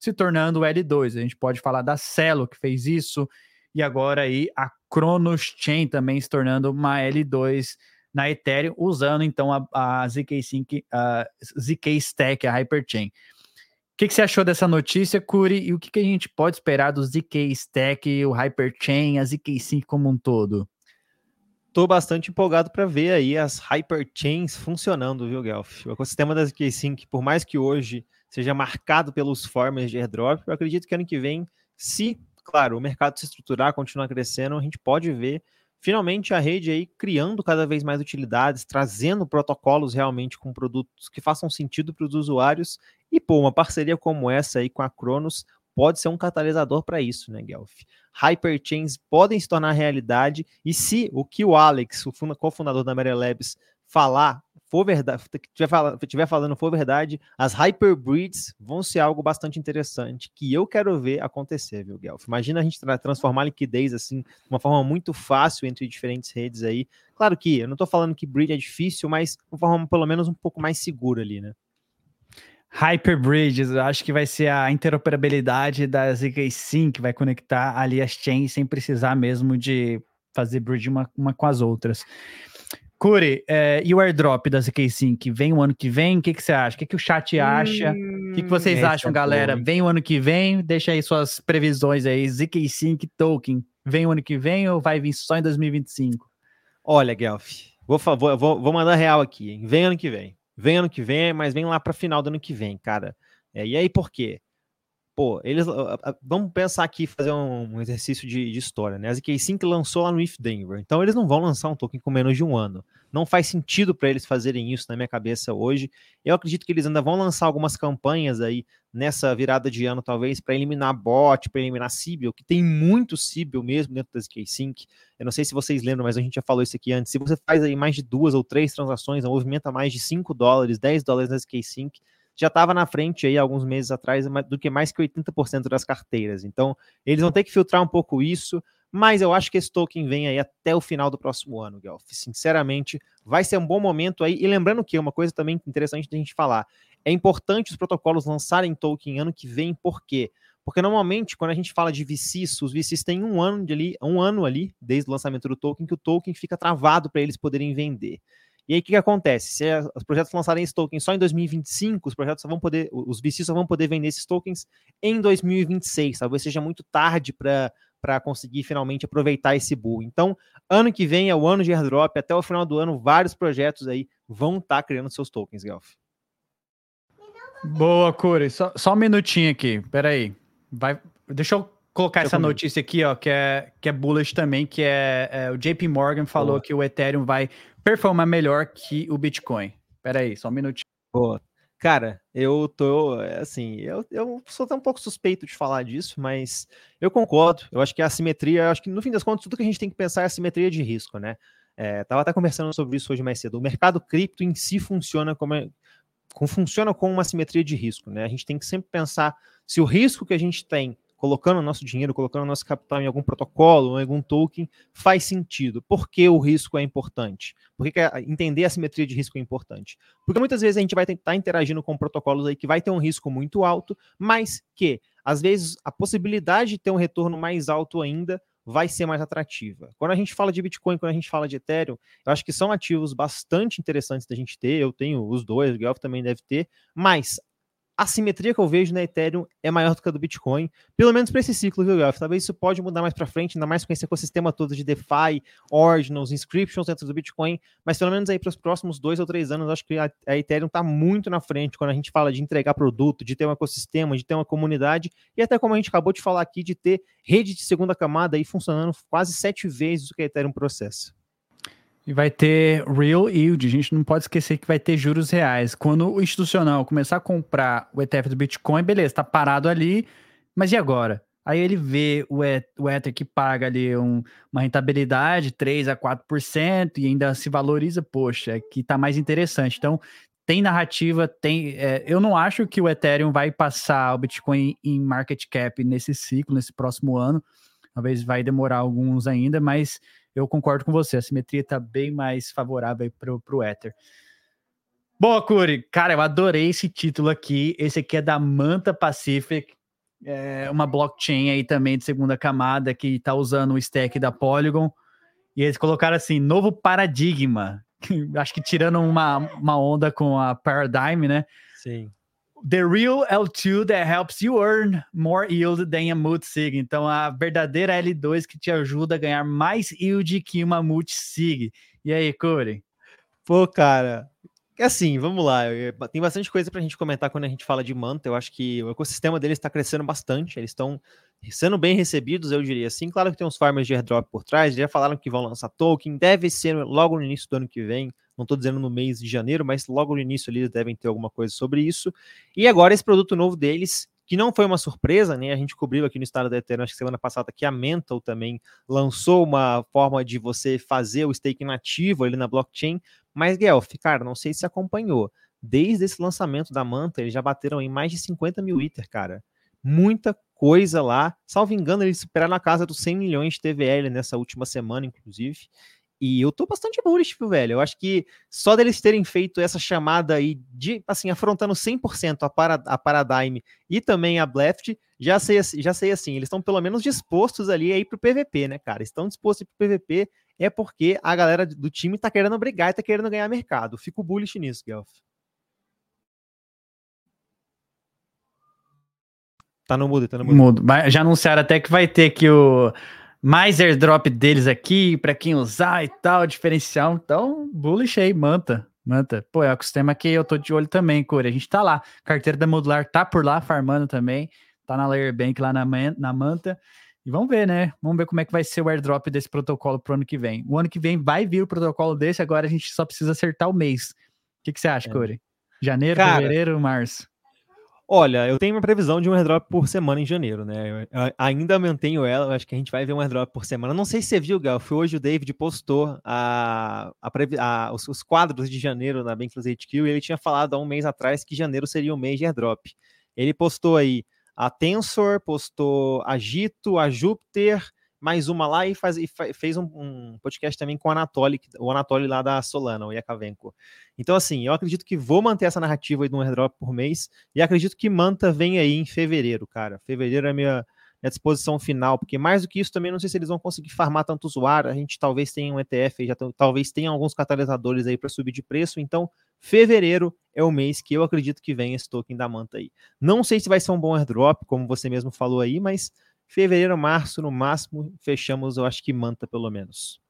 se tornando L2. A gente pode falar da Celo que fez isso, e agora aí a Cronos Chain também se tornando uma L2 na Ethereum, usando então a, a ZK-Sync, a ZK Stack, a Hyperchain. O que, que, você achou dessa notícia, Curi? E o que, que a gente pode esperar do ZK Stack, o Hyperchain, a ZK Sync como um todo? Tô bastante empolgado para ver aí as Hyperchains funcionando, viu, Guelph? O ecossistema da ZK Sync, por mais que hoje seja marcado pelos formers de airdrop, eu acredito que ano que vem, se, claro, o mercado se estruturar, continuar crescendo, a gente pode ver finalmente a rede aí criando cada vez mais utilidades, trazendo protocolos realmente com produtos que façam sentido para os usuários. E, pô, uma parceria como essa aí com a Cronos pode ser um catalisador para isso, né, Guelph? Hyperchains podem se tornar realidade e se o que o Alex, o cofundador da Mary Labs, falar for verdade, tiver falando, for verdade, as hyperbreeds vão ser algo bastante interessante que eu quero ver acontecer, viu, Guelph? Imagina a gente tra transformar liquidez assim, de uma forma muito fácil entre diferentes redes aí. Claro que eu não estou falando que breed é difícil, mas de uma forma pelo menos um pouco mais segura ali, né? Hyperbridges, eu acho que vai ser a interoperabilidade da ZK Sync, que vai conectar ali as chains sem precisar mesmo de fazer bridge uma, uma com as outras. Curi, é, e o airdrop da ZK Sync? Vem o ano que vem? O que, que você acha? O que, que o chat acha? O que, que vocês acham, é galera? Vem o ano que vem? Deixa aí suas previsões aí. ZK Sync token. Vem o ano que vem ou vai vir só em 2025? Olha, Guelph, vou, vou, vou mandar real aqui, hein? Vem ano que vem. Vem ano que vem, mas vem lá para final do ano que vem, cara. É, e aí por quê? pô, eles. Vamos pensar aqui, fazer um, exercício de, de, história, né? A ZK-Sync lançou lá no If Denver, então eles não vão lançar um token com menos de um ano. Não faz sentido para eles fazerem isso na minha cabeça hoje. Eu acredito que eles ainda vão lançar algumas campanhas aí nessa virada de ano, talvez, para eliminar bot, para eliminar Sibyl, que tem muito Sibyl mesmo dentro da ZK-Sync. Eu não sei se vocês lembram, mas a gente já falou isso aqui antes. Se você faz aí mais de duas ou três transações, movimenta mais de 5 dólares, 10 dólares na ZK-Sync, já estava na frente aí alguns meses atrás do que mais que 80% das carteiras. Então, eles vão ter que filtrar um pouco isso, mas eu acho que esse token vem aí até o final do próximo ano, Guelph. Sinceramente, vai ser um bom momento aí. E lembrando que uma coisa também interessante da gente falar, é importante os protocolos lançarem token ano que vem, por quê? Porque normalmente, quando a gente fala de VCs, os VCs têm um ano, ali, um ano ali, desde o lançamento do token, que o token fica travado para eles poderem vender. E aí o que, que, acontece? Se os projetos lançarem esse token só em 2025, os projetos só vão poder, os VCs só vão poder vender esses tokens em 2026. Talvez seja muito tarde para conseguir finalmente aproveitar esse bull. Então, ano que vem é o ano de airdrop, até o final do ano, vários projetos aí vão estar tá criando seus tokens, Guelph. Boa, Curi. Só, só um minutinho aqui. Peraí. Vai, deixa eu colocar essa comigo. notícia aqui, ó, que é, que é bullish também, que é, é o JP Morgan falou Boa. que o Ethereum vai performar melhor que o Bitcoin. Pera aí, só um minutinho. Boa. Cara, eu tô, assim, eu, eu sou até um pouco suspeito de falar disso, mas eu concordo. Eu acho que a assimetria, acho que no fim das contas, tudo que a gente tem que pensar é assimetria de risco, né? É, tava até conversando sobre isso hoje mais cedo. O mercado cripto em si funciona como, como funciona com uma assimetria de risco, né? A gente tem que sempre pensar se o risco que a gente tem colocando nosso dinheiro, colocando nosso capital em algum protocolo, em algum token, faz sentido. Por que o risco é importante? Por que, entender a simetria de risco é importante? Porque muitas vezes a gente vai estar interagindo com protocolos aí que vai ter um risco muito alto, mas que, às vezes, a possibilidade de ter um retorno mais alto ainda vai ser mais atrativa. Quando a gente fala de Bitcoin, quando a gente fala de Ethereum, eu acho que são ativos bastante interessantes da gente ter. Eu tenho os dois, o Guelph também deve ter, mas a simetria que eu vejo na Ethereum é maior do que a do Bitcoin, pelo menos para esse ciclo, viu? Talvez isso pode mudar mais para frente, ainda mais com esse ecossistema todo de DeFi, Ordinals, Inscriptions dentro do Bitcoin, mas pelo menos aí para os próximos dois ou três anos, acho que a, a Ethereum está muito na frente quando a gente fala de entregar produto, de ter um ecossistema, de ter uma comunidade, e até como a gente acabou de falar aqui, de ter rede de segunda camada aí funcionando quase sete vezes o que a Ethereum processa. E vai ter real yield. A gente não pode esquecer que vai ter juros reais. Quando o institucional começar a comprar o ETF do Bitcoin, beleza, está parado ali. Mas e agora? Aí ele vê o, o Ether que paga ali um, uma rentabilidade 3 a 4% e ainda se valoriza, poxa, que tá mais interessante. Então, tem narrativa, tem. É, eu não acho que o Ethereum vai passar o Bitcoin em market cap nesse ciclo, nesse próximo ano. Talvez vai demorar alguns ainda, mas eu concordo com você. A simetria está bem mais favorável para o Ether. Boa, Curi. Cara, eu adorei esse título aqui. Esse aqui é da Manta Pacific é, uma blockchain aí também de segunda camada que está usando o stack da Polygon. E eles colocaram assim, novo paradigma. Acho que tirando uma, uma onda com a Paradigm, né? Sim. The real L2 that helps you earn more yield than a multisig. Então, a verdadeira L2 que te ajuda a ganhar mais yield que uma multisig. E aí, Corey? Pô, cara, é assim, vamos lá. Tem bastante coisa para a gente comentar quando a gente fala de Manta. Eu acho que o ecossistema deles está crescendo bastante. Eles estão sendo bem recebidos, eu diria assim. Claro que tem uns farmers de airdrop por trás. Já falaram que vão lançar token. Deve ser logo no início do ano que vem. Não estou dizendo no mês de janeiro, mas logo no início eles devem ter alguma coisa sobre isso. E agora esse produto novo deles, que não foi uma surpresa, né? A gente cobriu aqui no estado da Eterno, acho que semana passada, que a Mental também lançou uma forma de você fazer o staking nativo ali na blockchain mas, Guelph, cara, não sei se acompanhou. Desde esse lançamento da Manta, eles já bateram em mais de 50 mil ITER, cara. Muita coisa lá. Salvo engano, eles superaram a casa dos 100 milhões de TVL nessa última semana, inclusive. E eu tô bastante bullish, velho. Eu acho que só deles terem feito essa chamada aí de, assim, afrontando 100% a, para, a Paradigm e também a Bleft, já sei, já sei assim, eles estão pelo menos dispostos ali aí pro PVP, né, cara? Estão dispostos pro PVP é porque a galera do time tá querendo brigar e tá querendo ganhar mercado. Fico bullish nisso, Guelph. Tá no mudo, tá no mudo. mudo. Já anunciaram até que vai ter que o mais airdrop deles aqui para quem usar e tal, diferencial. Então, bullish aí, manta. Manta. Pô, é o ecossistema que eu tô de olho também, Core. A gente tá lá. Carteira da Modular tá por lá, farmando também. Tá na Layer Bank lá na, na Manta. E vamos ver, né? Vamos ver como é que vai ser o airdrop desse protocolo pro ano que vem. O ano que vem vai vir o protocolo desse, agora a gente só precisa acertar o mês. O que, que você acha, é. Corey? Janeiro, Cara, fevereiro, março? Olha, eu tenho uma previsão de um airdrop por semana em janeiro, né? Eu, ainda mantenho ela, acho que a gente vai ver um airdrop por semana. Não sei se você viu, Gal, foi hoje o David postou a, a, a os, os, quadros de janeiro na Bankless HQ e ele tinha falado há um mês atrás que janeiro seria o mês de airdrop. Ele postou aí a Tensor, postou a Gito, a Júpiter, mais uma lá e, faz, e fez um, um, podcast também com o Anatoly, o Anatoly lá da Solana, o Yakavenko. Então, assim, eu acredito que vou manter essa narrativa aí de um airdrop por mês e acredito que Manta vem aí em fevereiro, cara. Fevereiro é a minha, minha disposição final, porque mais do que isso também não sei se eles vão conseguir farmar tanto usuário. A gente talvez tenha um ETF, já talvez tenha alguns catalisadores aí para subir de preço. Então, Fevereiro é o mês que eu acredito que vem esse token da Manta aí. Não sei se vai ser um bom airdrop, como você mesmo falou aí, mas fevereiro, março, no máximo, fechamos, eu acho que Manta pelo menos.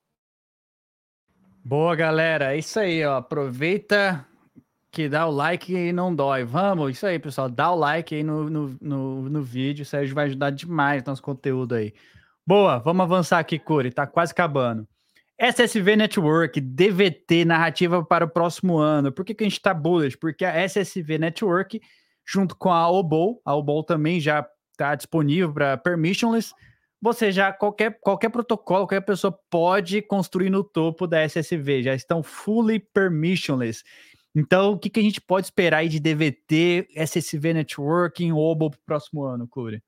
Boa, galera. É isso aí, ó. Aproveita que dá o like e não dói. Vamos, isso aí, pessoal. Dá o like aí no, no, no, no vídeo. Isso aí vai ajudar demais nosso conteúdo aí. Boa, vamos avançar aqui, Curi. Tá quase acabando. SSV Network, DVT, narrativa para o próximo ano. Por que, que a gente está bullish? Porque a SSV Network, junto com a Obol, a Obol também já está disponível para permissionless. Você já, qualquer, qualquer protocolo, qualquer pessoa pode construir no topo da SSV, já estão fully permissionless. Então, o que, que a gente pode esperar aí de DVT, SSV Networking, Obol para o próximo ano, Cure?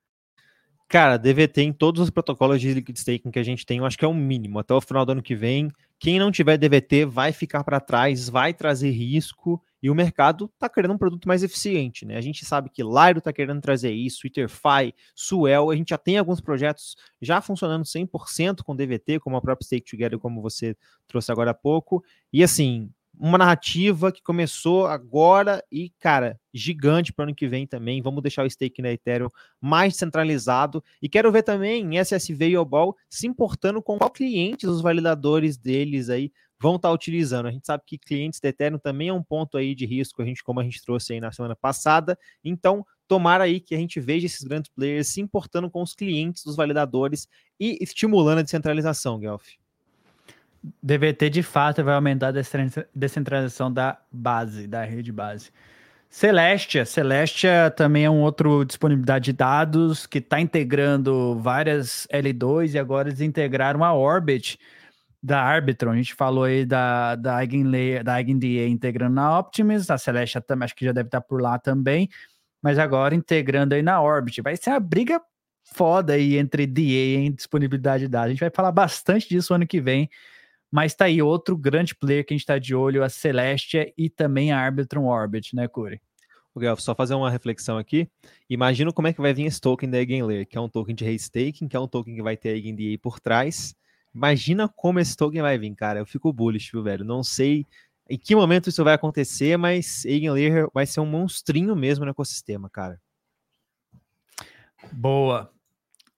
Cara, DVT em todos os protocolos de liquid staking que a gente tem, eu acho que é o um mínimo. Até o final do ano que vem, quem não tiver DVT vai ficar para trás, vai trazer risco e o mercado está querendo um produto mais eficiente, né? A gente sabe que Lyro está querendo trazer isso, Twitterfy, Swell, a gente já tem alguns projetos já funcionando 100% com DVT, como a própria Stake Together, como você trouxe agora há pouco. E assim, uma narrativa que começou agora e, cara, gigante para o ano que vem também. Vamos deixar o stake na Ethereum mais centralizado. E quero ver também SSV e Obol se importando com qual clientes os validadores deles aí vão estar tá utilizando. A gente sabe que clientes da Ethereum também é um ponto aí de risco, a gente, como a gente trouxe aí na semana passada. Então, tomara aí que a gente veja esses grandes players se importando com os clientes dos validadores e estimulando a descentralização, Guelph. DVT de fato vai aumentar a descentralização da base, da rede base. Celestia. Celestia também é um outro disponibilidade de dados que está integrando várias L2 e agora eles integraram a Orbit da Arbitron. A gente falou aí da, da, Eigenlayer, da EigenDA integrando na Optimus, a Celestia também acho que já deve estar tá por lá também, mas agora integrando aí na Orbit. Vai ser uma briga foda aí entre DA e disponibilidade de dados. A gente vai falar bastante disso ano que vem, mas tá aí outro grande player que a gente está de olho, a Celestia e também a Arbitron Orbit, né, Curi? Guelph, só fazer uma reflexão aqui. Imagina como é que vai vir esse token da Eigenlayer, que é um token de restaking, que é um token que vai ter a EigenDA por trás. Imagina como esse token vai vir, cara. Eu fico bullish, viu, velho? Não sei em que momento isso vai acontecer, mas Eigenlayer vai ser um monstrinho mesmo no ecossistema, cara. Boa.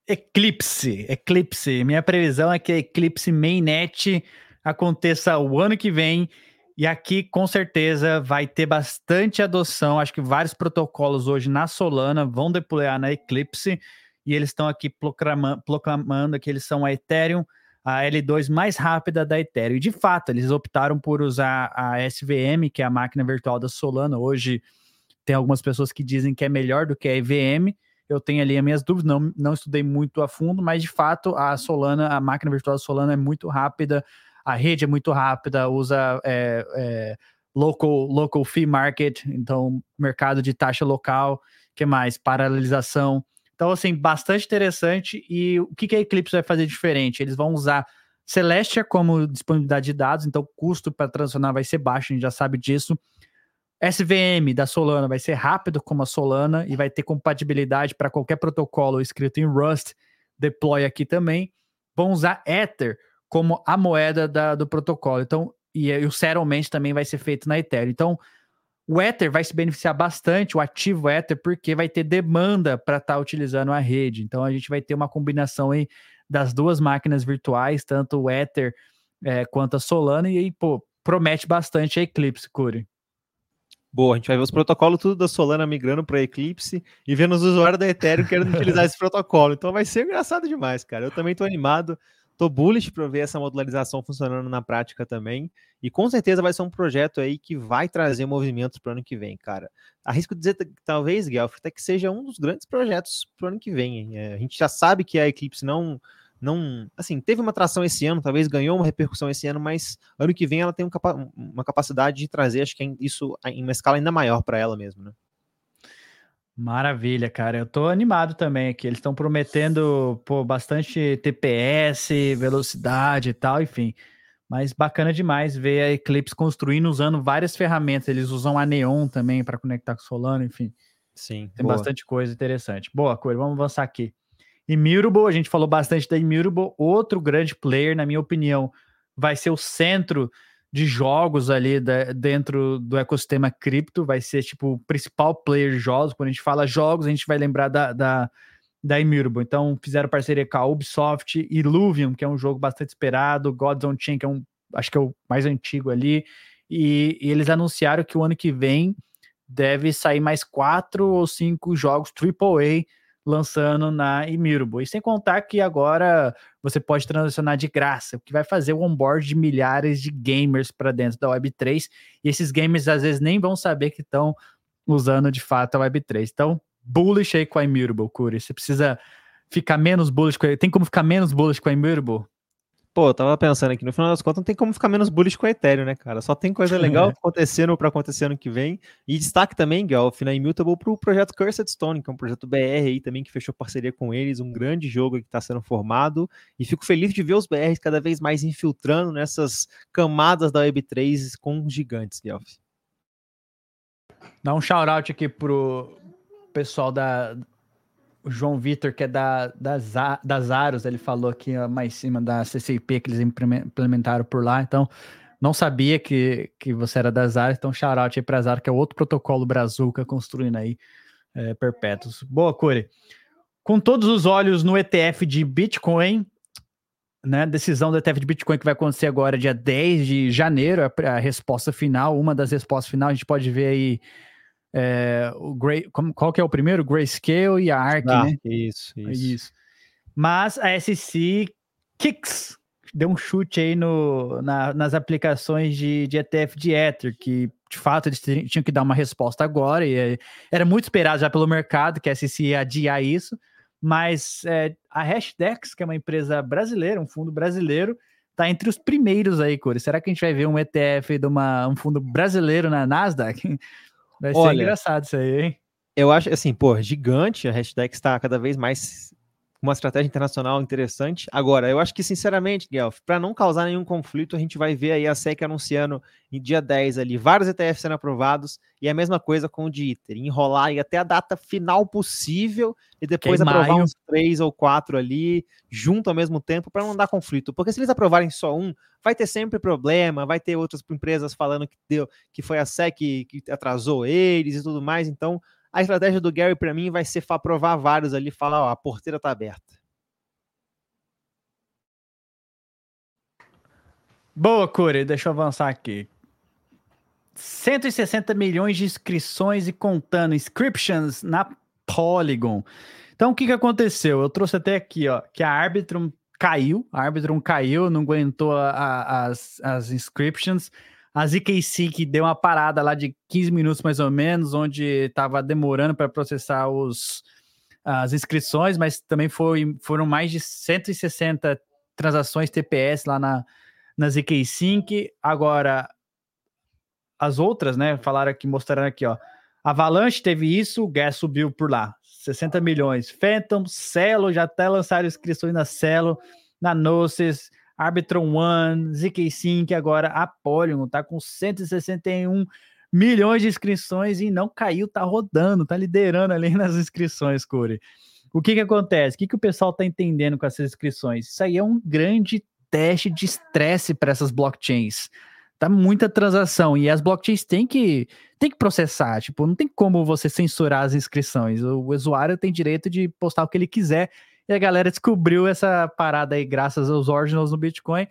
Eclipse, Eclipse. Minha previsão é que a Eclipse Mainnet aconteça o ano que vem e aqui com certeza vai ter bastante adoção. Acho que vários protocolos hoje na Solana vão deployar na Eclipse e eles estão aqui proclamando, proclamando que eles são a Ethereum, a L2 mais rápida da Ethereum. E de fato, eles optaram por usar a SVM, que é a máquina virtual da Solana. Hoje tem algumas pessoas que dizem que é melhor do que a EVM eu tenho ali as minhas dúvidas, não, não estudei muito a fundo, mas de fato a Solana, a máquina virtual da Solana é muito rápida, a rede é muito rápida, usa é, é, local, local fee market, então mercado de taxa local, que mais? Paralelização. Então, assim, bastante interessante. E o que, que a Eclipse vai fazer diferente? Eles vão usar Celestia como disponibilidade de dados, então o custo para transacionar vai ser baixo, a gente já sabe disso. SVM da Solana vai ser rápido como a Solana e vai ter compatibilidade para qualquer protocolo escrito em Rust, deploy aqui também. Vão usar Ether como a moeda da, do protocolo. Então, e, e, o settlement também vai ser feito na Ethereum. Então, o Ether vai se beneficiar bastante, o ativo Ether, porque vai ter demanda para estar tá utilizando a rede. Então, a gente vai ter uma combinação aí das duas máquinas virtuais, tanto o Ether é, quanto a Solana, e aí, pô, promete bastante a Eclipse, Curi. Boa, a gente vai ver os protocolos tudo da Solana migrando para Eclipse e vendo os usuários da Ethereum querendo utilizar esse protocolo. Então vai ser engraçado demais, cara. Eu também estou animado, estou bullish para ver essa modularização funcionando na prática também. E com certeza vai ser um projeto aí que vai trazer movimentos para o ano que vem, cara. Arrisco dizer talvez, Guelph, até que seja um dos grandes projetos para o ano que vem. É, a gente já sabe que a Eclipse não não, assim, teve uma atração esse ano, talvez ganhou uma repercussão esse ano, mas ano que vem ela tem um capa uma capacidade de trazer, acho que é isso em uma escala ainda maior para ela mesmo, né? Maravilha, cara. Eu tô animado também aqui. Eles estão prometendo pô, bastante TPS, velocidade e tal, enfim. Mas bacana demais ver a Eclipse construindo usando várias ferramentas. Eles usam a Neon também para conectar com o Solano, enfim. Sim. Tem boa. bastante coisa interessante. Boa, coisa. Vamos avançar aqui. Immutable, a gente falou bastante da Immutable, outro grande player, na minha opinião, vai ser o centro de jogos ali da, dentro do ecossistema cripto, vai ser tipo o principal player de jogos. Quando a gente fala jogos, a gente vai lembrar da, da, da Immutable. Então, fizeram parceria com a Ubisoft, Illuvium, que é um jogo bastante esperado, Gods on Chain, que é um, acho que é o mais antigo ali, e, e eles anunciaram que o ano que vem deve sair mais quatro ou cinco jogos AAA lançando na Immutable. E sem contar que agora você pode transacionar de graça, o que vai fazer o onboard de milhares de gamers para dentro da Web3. E esses gamers às vezes nem vão saber que estão usando de fato a Web3. Então, bullish aí com a Immutable, Curi. Você precisa ficar menos bullish com a... Tem como ficar menos bullish com a Immutable? Pô, eu tava pensando aqui, no final das contas não tem como ficar menos bullish com a Ethereum, né, cara? Só tem coisa legal acontecendo para acontecer ano que vem. E destaque também, Guelph, na Immutable pro projeto Cursed Stone, que é um projeto BR aí também que fechou parceria com eles, um grande jogo que está sendo formado. E fico feliz de ver os BRs cada vez mais infiltrando nessas camadas da Web3 com gigantes, Guelph. Dá um shout-out aqui pro pessoal da, o João Vitor, que é da, das, das Aros, ele falou aqui mais cima da CCIP que eles implementaram por lá. Então, não sabia que, que você era das Aros, então shoutout aí para as Aros, que é outro protocolo Brazuca construindo aí é, perpétuos. Boa, Curi. Com todos os olhos no ETF de Bitcoin, né, decisão do ETF de Bitcoin que vai acontecer agora, dia 10 de janeiro, a, a resposta final, uma das respostas final, a gente pode ver aí é, o Gray, como, qual que é o primeiro? Grayscale e a ARC, ah, né? Isso, isso, isso. Mas a SC Kicks deu um chute aí no, na, nas aplicações de, de ETF de Ether, que de fato eles tinham que dar uma resposta agora, e era muito esperado já pelo mercado que a SEC ia adiar isso, mas é, a Hashdex, que é uma empresa brasileira, um fundo brasileiro, tá entre os primeiros aí, Core. Será que a gente vai ver um ETF de uma, um fundo brasileiro na Nasdaq? Vai Olha, ser engraçado isso aí, hein? Eu acho assim, pô, gigante, a Hashdex está cada vez mais uma estratégia internacional interessante. Agora, eu acho que, sinceramente, Guelph, para não causar nenhum conflito, a gente vai ver aí a SEC anunciando em dia 10 ali vários ETFs sendo aprovados e a mesma coisa com o de ITER, enrolar aí até a data final possível e depois que aprovar maio. uns três ou quatro ali junto ao mesmo tempo para não dar conflito. Porque se eles aprovarem só um, vai ter sempre problema, vai ter outras empresas falando que deu que foi a SEC que atrasou eles e tudo mais. Então, a estratégia do Gary, para mim, vai ser aprovar vários ali, falar, ó, a porteira tá aberta. Boa, Curi, deixa eu avançar aqui. 160 milhões de inscrições e contando inscriptions na Polygon. Então, o que, que aconteceu? Eu trouxe até aqui, ó, que a Arbitrum caiu, a Arbitrum caiu, não aguentou a, a, as, as inscriptions. A ZKC que deu uma parada lá de 15 minutos mais ou menos, onde estava demorando para processar os, as inscrições, mas também foi, foram mais de 160 transações TPS lá na, na ZK Sync. Agora, as outras, né, falaram aqui, mostraram aqui, ó. Avalanche teve isso, o Gas subiu por lá, 60 milhões. Phantom, Celo, já até lançaram inscrições na Celo, na Gnosis, Arbitron One, ZK Sync, agora a Polygon tá com 161 milhões de inscrições e não caiu, tá rodando, tá liderando ali nas inscrições, Corey. O que que acontece? O que que o pessoal tá entendendo com essas inscrições? Isso aí é um grande teste de estresse para essas blockchains. Tá muita transação e as blockchains têm que, têm que processar, tipo, não tem como você censurar as inscrições. O usuário tem direito de postar o que ele quiser e a galera descobriu essa parada aí, graças aos originals no Bitcoin,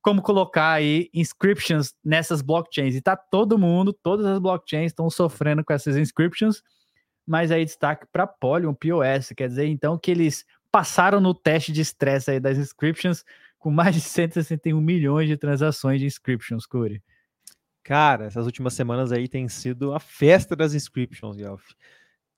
como colocar aí inscriptions nessas blockchains. E tá todo mundo, todas as blockchains estão sofrendo com essas inscriptions, mas aí destaque para Polygon POS, quer dizer então que eles passaram no teste de estresse aí das inscriptions com mais de 161 milhões de transações de inscriptions, Curi. Cara, essas últimas semanas aí tem sido a festa das inscriptions, Gelf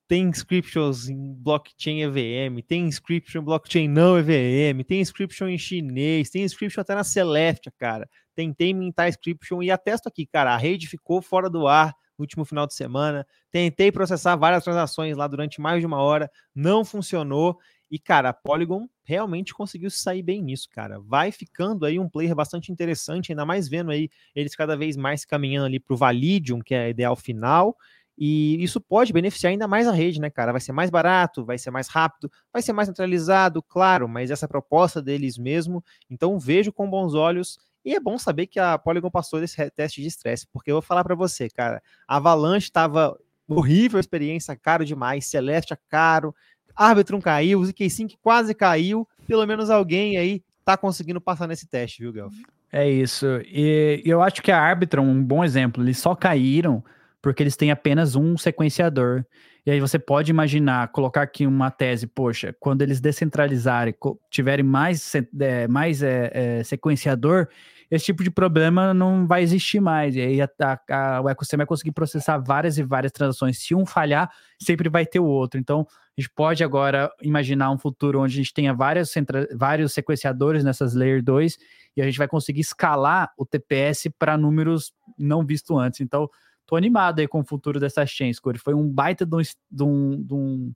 tem inscriptions em blockchain EVM, tem inscription em blockchain não EVM, tem inscription em chinês, tem inscription até na Celeste, cara. Tentei mintar inscription e atesto aqui, cara, a rede ficou fora do ar no último final de semana. Tentei processar várias transações lá durante mais de uma hora, não funcionou. E, cara, a Polygon realmente conseguiu sair bem nisso, cara. Vai ficando aí um player bastante interessante, ainda mais vendo aí eles cada vez mais caminhando ali para o Validium, que é a ideal final, e isso pode beneficiar ainda mais a rede, né, cara? Vai ser mais barato, vai ser mais rápido, vai ser mais centralizado, claro, mas essa é proposta deles mesmo. Então vejo com bons olhos. E é bom saber que a Polygon passou desse teste de estresse, porque eu vou falar para você, cara, a Avalanche estava horrível a experiência, caro demais, Celeste é caro, Arbitrum caiu, o ZK5 quase caiu, pelo menos alguém aí tá conseguindo passar nesse teste, viu, Guelph? É isso. E eu acho que a Arbitrum, um bom exemplo, eles só caíram porque eles têm apenas um sequenciador. E aí você pode imaginar, colocar aqui uma tese, poxa, quando eles descentralizarem, tiverem mais, é, mais é, é, sequenciador, esse tipo de problema não vai existir mais. E aí a, a, o ecossistema vai conseguir processar várias e várias transações. Se um falhar, sempre vai ter o outro. Então, a gente pode agora imaginar um futuro onde a gente tenha várias, vários sequenciadores nessas Layer 2 e a gente vai conseguir escalar o TPS para números não vistos antes. Então, tô animado aí com o futuro dessas chains, Corey. Foi um baita de um, de um, de um,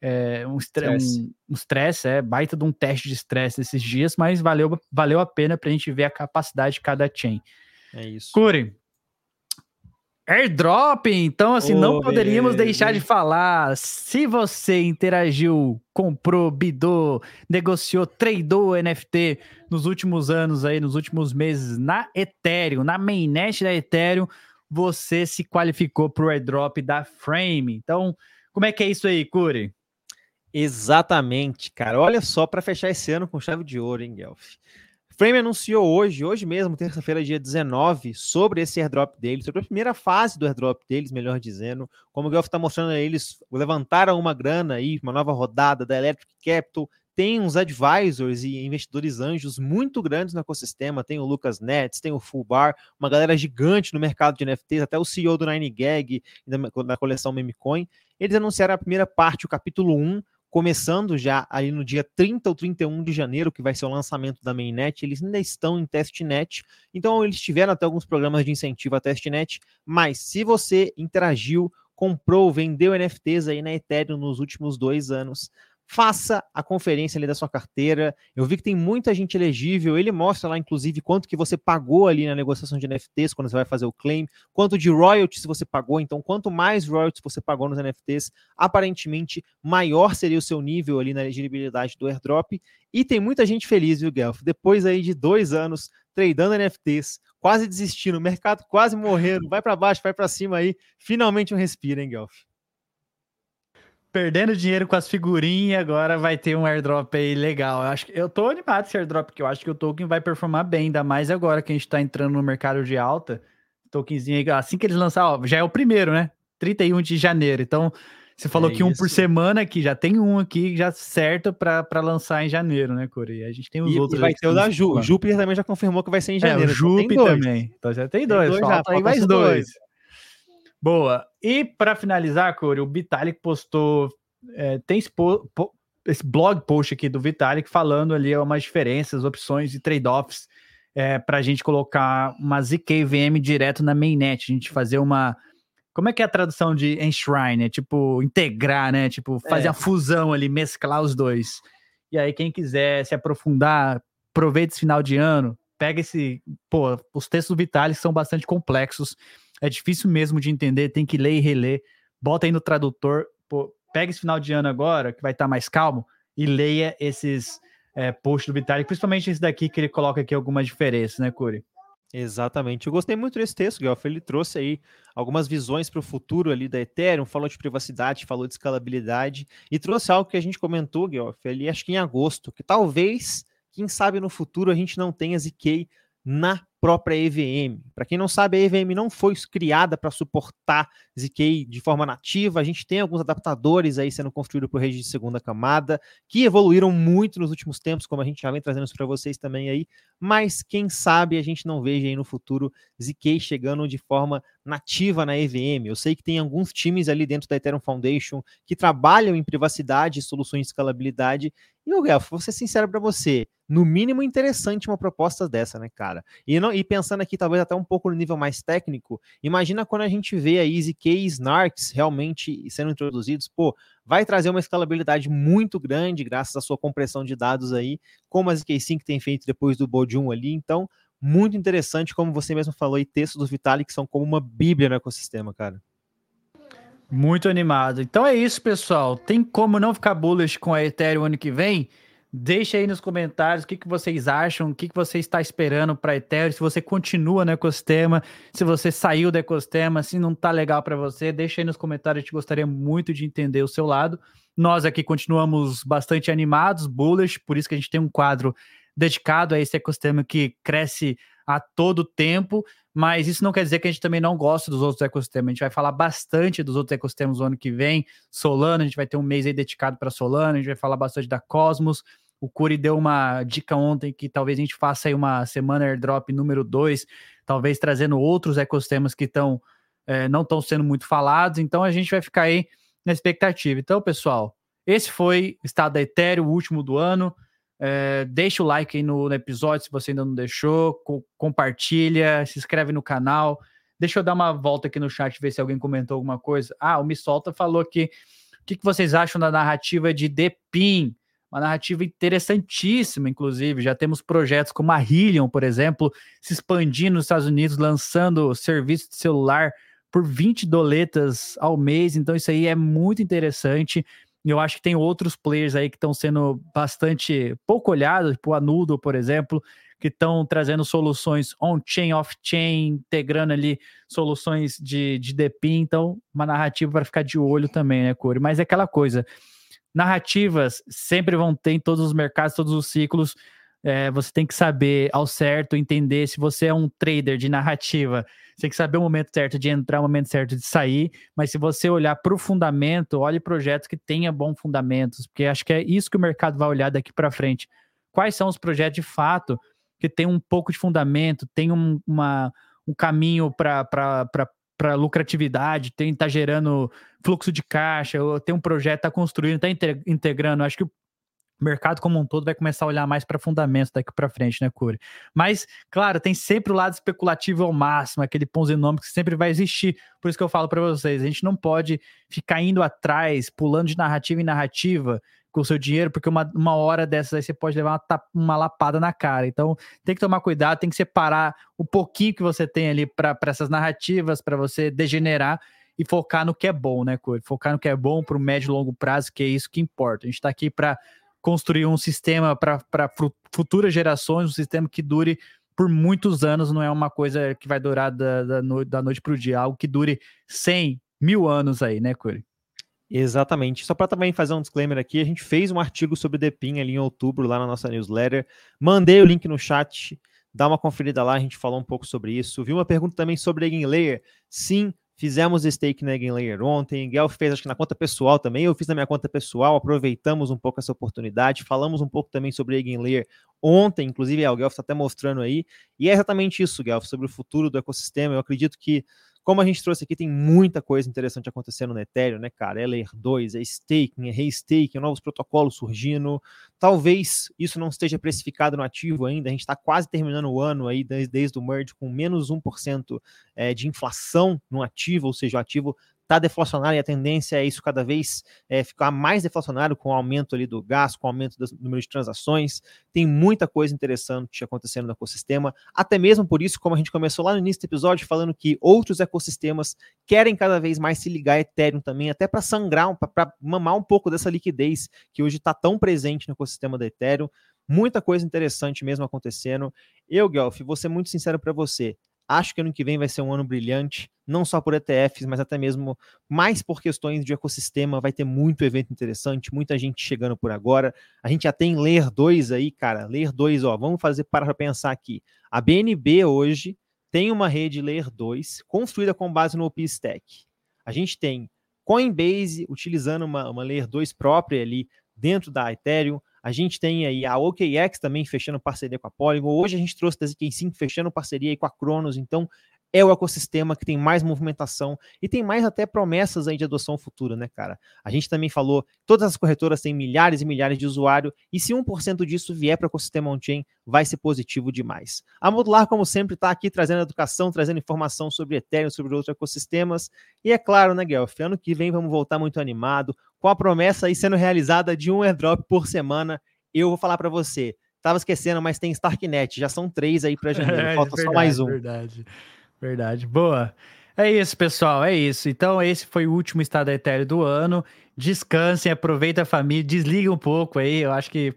é, um, estresse. Um, um stress, é, baita de um teste de estresse esses dias, mas valeu, valeu a pena para a gente ver a capacidade de cada chain. É isso. Corey, Airdrop, então assim, oh, não poderíamos deixar de falar. Se você interagiu, comprou, bidou, negociou, tradou NFT nos últimos anos aí, nos últimos meses na Ethereum, na mainnet da Ethereum, você se qualificou para o airdrop da Frame. Então, como é que é isso aí, Curi? Exatamente, cara. Olha só para fechar esse ano com chave de ouro, hein, Guelph. Frame anunciou hoje, hoje mesmo, terça-feira, dia 19, sobre esse airdrop deles, sobre a primeira fase do airdrop deles, melhor dizendo. Como o Guelph está mostrando, eles levantaram uma grana aí, uma nova rodada da Electric Capital, tem uns advisors e investidores anjos muito grandes no ecossistema. Tem o Lucas Nets, tem o Full Bar, uma galera gigante no mercado de NFTs, até o CEO do 9gag da coleção Memecoin. Eles anunciaram a primeira parte, o capítulo 1, começando já ali no dia 30 ou 31 de janeiro, que vai ser o lançamento da mainnet, eles ainda estão em testnet, então eles tiveram até alguns programas de incentivo a testnet, mas se você interagiu, comprou, vendeu NFTs aí na Ethereum nos últimos dois anos, faça a conferência ali da sua carteira. Eu vi que tem muita gente elegível. Ele mostra lá, inclusive, quanto que você pagou ali na negociação de NFTs quando você vai fazer o claim, quanto de royalties você pagou. Então, quanto mais royalties você pagou nos NFTs, aparentemente maior seria o seu nível ali na elegibilidade do airdrop. E tem muita gente feliz, viu, Guelph? Depois aí de dois anos tradando NFTs, quase desistindo, o mercado quase morrendo, vai para baixo, vai para cima aí, finalmente um respiro, hein, Guelph? Perdendo dinheiro com as figurinhas, agora vai ter um airdrop aí legal. Eu acho que eu tô animado esse airdrop, porque eu acho que o token vai performar bem, ainda mais agora que a gente tá entrando no mercado de alta. Tokenzinho aí, assim que eles lançar, ó, já é o primeiro, né? 31 de janeiro. Então, você falou é que um isso. por semana aqui, já tem um aqui já certo para lançar em janeiro, né, Corey? A gente tem os e, outros. E vai ter o da Ju. Júpiter também já confirmou que vai ser em janeiro. É, o Júpiter então também. Então já tem dois. Tem dois já, aí mais dois. dois. Boa. E para finalizar, Corey, o Vitalik postou é, tem esse, po, po, esse, blog post aqui do Vitalik falando ali umas diferenças, opções e trade-offs é, para a gente colocar uma ZK-VM direto na mainnet, a gente fazer uma. Como é que é a tradução de enshrine? É tipo, integrar, né? Tipo, fazer é. a fusão ali, mesclar os dois. E aí, quem quiser se aprofundar, aproveita esse final de ano, pega esse. Pô, os textos do Vitalik são bastante complexos, é difícil mesmo de entender, tem que ler e reler. Bota aí no tradutor, pô, pega esse final de ano agora, que vai estar mais calmo, e leia esses é, posts do Vitalik, principalmente esse daqui que ele coloca aqui algumas diferenças, né, Curi? Exatamente. Eu gostei muito desse texto, Guelph. Ele trouxe aí algumas visões para o futuro ali da Ethereum, falou de privacidade, falou de escalabilidade e trouxe algo que a gente comentou, Guelph, ali acho que em agosto, que talvez, quem sabe no futuro a gente não tenha ZK na própria EVM. Para quem não sabe, a EVM não foi criada para suportar ZK de forma nativa. A gente tem alguns adaptadores aí sendo construídos por rede de segunda camada, que evoluíram muito nos últimos tempos, como a gente já vem trazendo isso para vocês também aí. Mas quem sabe a gente não veja aí no futuro ZK chegando de forma nativa na EVM. Eu sei que tem alguns times ali dentro da Ethereum Foundation que trabalham em privacidade soluções de escalabilidade. E, o Guelph, vou ser sincero para você, no mínimo interessante uma proposta dessa, né, cara? E, não, e pensando aqui, talvez até um pouco no nível mais técnico, imagina quando a gente vê a EasyK e Snarks realmente sendo introduzidos, pô, vai trazer uma escalabilidade muito grande graças à sua compressão de dados aí, como a ZK5 tem feito depois do Bodium ali, então muito interessante, como você mesmo falou, e textos do Vitalik são como uma bíblia no ecossistema, cara. Muito animado. Então é isso, pessoal. Tem como não ficar bullish com a Ethereum ano que vem? Deixa aí nos comentários o que, que vocês acham, o que, que você está esperando para Ethereum, se você continua no ecossistema, se você saiu do ecossistema, se não tá legal para você, deixa aí nos comentários, a gente gostaria muito de entender o seu lado. Nós aqui continuamos bastante animados, bullish, por isso que a gente tem um quadro dedicado a esse ecossistema que cresce a todo tempo, mas isso não quer dizer que a gente também não gosta dos outros ecossistemas. A gente vai falar bastante dos outros ecossistemas no ano que vem. Solana, a gente vai ter um mês aí dedicado para Solana, a gente vai falar bastante da Cosmos. O Curi deu uma dica ontem que talvez a gente faça aí uma semana airdrop número 2, talvez trazendo outros ecossistemas que estão é, não estão sendo muito falados. Então a gente vai ficar aí na expectativa. Então, pessoal, esse foi o estado da Ethereum, o último do ano. É, deixa o like aí no, no, episódio se você ainda não deixou, co compartilha, se inscreve no canal. Deixa eu dar uma volta aqui no chat ver se alguém comentou alguma coisa. Ah, o Me Solta falou aqui. O que, que vocês acham da narrativa de Depin? Uma narrativa interessantíssima, inclusive. Já temos projetos como a Hillion, por exemplo, se expandindo nos Estados Unidos, lançando serviço de celular por 20 doletas ao mês. Então, isso aí é muito interessante. Eu acho que tem outros players aí que estão sendo bastante pouco olhados, tipo a Nudo, por exemplo, que estão trazendo soluções on-chain, off-chain, integrando ali soluções de, de DPIM. Então, uma narrativa para ficar de olho também, né, Corey? Mas é aquela coisa, narrativas sempre vão ter em todos os mercados, todos os ciclos. É, você tem que saber ao certo entender se você é um trader de narrativa. Você tem que saber o momento certo de entrar, o momento certo de sair. Mas se você olhar para o fundamento, olhe projetos que tenham bons fundamentos, porque acho que é isso que o mercado vai olhar daqui para frente. Quais são os projetos de fato que tem um pouco de fundamento, tem um, uma, um caminho para lucratividade, tem tá gerando fluxo de caixa, ou tem um projeto, está construindo, está integrando. Acho que mercado como um todo vai começar a olhar mais para fundamentos daqui para frente, né, Curi? Mas, claro, tem sempre o lado especulativo ao máximo, aquele ponzinômico que sempre vai existir. Por isso que eu falo para vocês, a gente não pode ficar indo atrás, pulando de narrativa em narrativa com o seu dinheiro, porque uma, uma hora dessas aí você pode levar uma, uma lapada na cara. Então, tem que tomar cuidado, tem que separar o pouquinho que você tem ali para essas narrativas, para você degenerar e focar no que é bom, né, Curi? Focar no que é bom para o médio e longo prazo, que é isso que importa. A gente está aqui para construir um sistema para futuras gerações, um sistema que dure por muitos anos, não é uma coisa que vai durar da, da, no, da noite para o dia, algo que dure 100 mil anos aí, né, Curi? Exatamente. Só para também fazer um disclaimer aqui, a gente fez um artigo sobre Depin ali em outubro, lá na nossa newsletter. Mandei o link no chat, dá uma conferida lá, a gente falou um pouco sobre isso. Vi uma pergunta também sobre Egg Layer. Sim, Fizemos stake na Layer ontem, Guelph fez acho que na conta pessoal também, eu fiz na minha conta pessoal, aproveitamos um pouco essa oportunidade, falamos um pouco também sobre Layer ontem, inclusive é, o Guelph está até mostrando aí, e é exatamente isso, Guelph, sobre o futuro do ecossistema, eu acredito que como a gente trouxe aqui, tem muita coisa interessante acontecendo no Ethereum, né, cara? É Layer 2, é staking, é restaking, novos protocolos surgindo. Talvez isso não esteja precificado no ativo ainda. A gente está quase terminando o ano aí, desde, desde o merge, com menos 1% é, de inflação no ativo, ou seja, o ativo está deflacionário e a tendência é isso cada vez é, ficar mais deflacionário com o aumento ali do gás, com o aumento do número de transações. Tem muita coisa interessante acontecendo no ecossistema, até mesmo por isso, como a gente começou lá no início do episódio, falando que outros ecossistemas querem cada vez mais se ligar a Ethereum também, até para sangrar, para mamar um pouco dessa liquidez que hoje está tão presente no ecossistema da Ethereum. Muita coisa interessante mesmo acontecendo. Eu, Guelph, vou ser muito sincero para você. Acho que ano que vem vai ser um ano brilhante, não só por ETFs, mas até mesmo mais por questões de ecossistema. Vai ter muito evento interessante, muita gente chegando por agora. A gente já tem Layer 2 aí, cara. Layer 2, ó, vamos fazer para pensar aqui. A BNB hoje tem uma rede Layer 2 construída com base no OpenStack. A gente tem Coinbase utilizando uma, uma Layer 2 própria ali dentro da Ethereum. A gente tem aí a OKX também fechando parceria com a Polygon. Hoje a gente trouxe a ZK5 fechando parceria com a Cronos. Então, é o ecossistema que tem mais movimentação e tem mais até promessas aí de adoção futura, né, cara? A gente também falou, todas as corretoras têm milhares e milhares de usuários e se 1% disso vier para o ecossistema on-chain, vai ser positivo demais. A Modular, como sempre, está aqui trazendo educação, trazendo informação sobre Ethereum, sobre outros ecossistemas e é claro, né, Guelph, ano que vem vamos voltar muito animado, com a promessa aí sendo realizada de um airdrop por semana. Eu vou falar para você, tava esquecendo, mas tem Starknet, já são três aí para janeiro, é, falta verdade, só mais um. Verdade, verdade. Boa. É isso, pessoal, é isso. Então, esse foi o último estado etéreo do ano. Descansem, aproveitem a família, desliguem um pouco aí. Eu acho que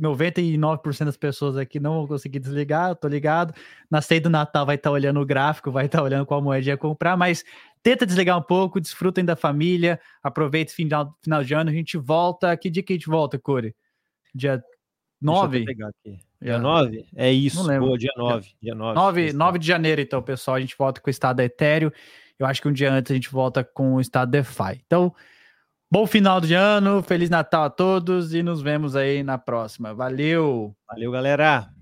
99% das pessoas aqui não vão conseguir desligar, eu tô ligado. Na ceia do Natal vai estar tá olhando o gráfico, vai estar tá olhando qual moeda ia comprar, mas tenta desligar um pouco, desfrutem da família, aproveita o final, final de ano, a gente volta. Que dia que a gente volta, Core? Dia 9? Dia 9? É isso, não lembro. Boa, dia 9. Dia 9, 9, 9 de janeiro, então, pessoal, a gente volta com o estado etéreo. Eu acho que um dia antes a gente volta com o estado DeFi. Então, Bom final de ano, Feliz Natal a todos e nos vemos aí na próxima. Valeu! Valeu, galera!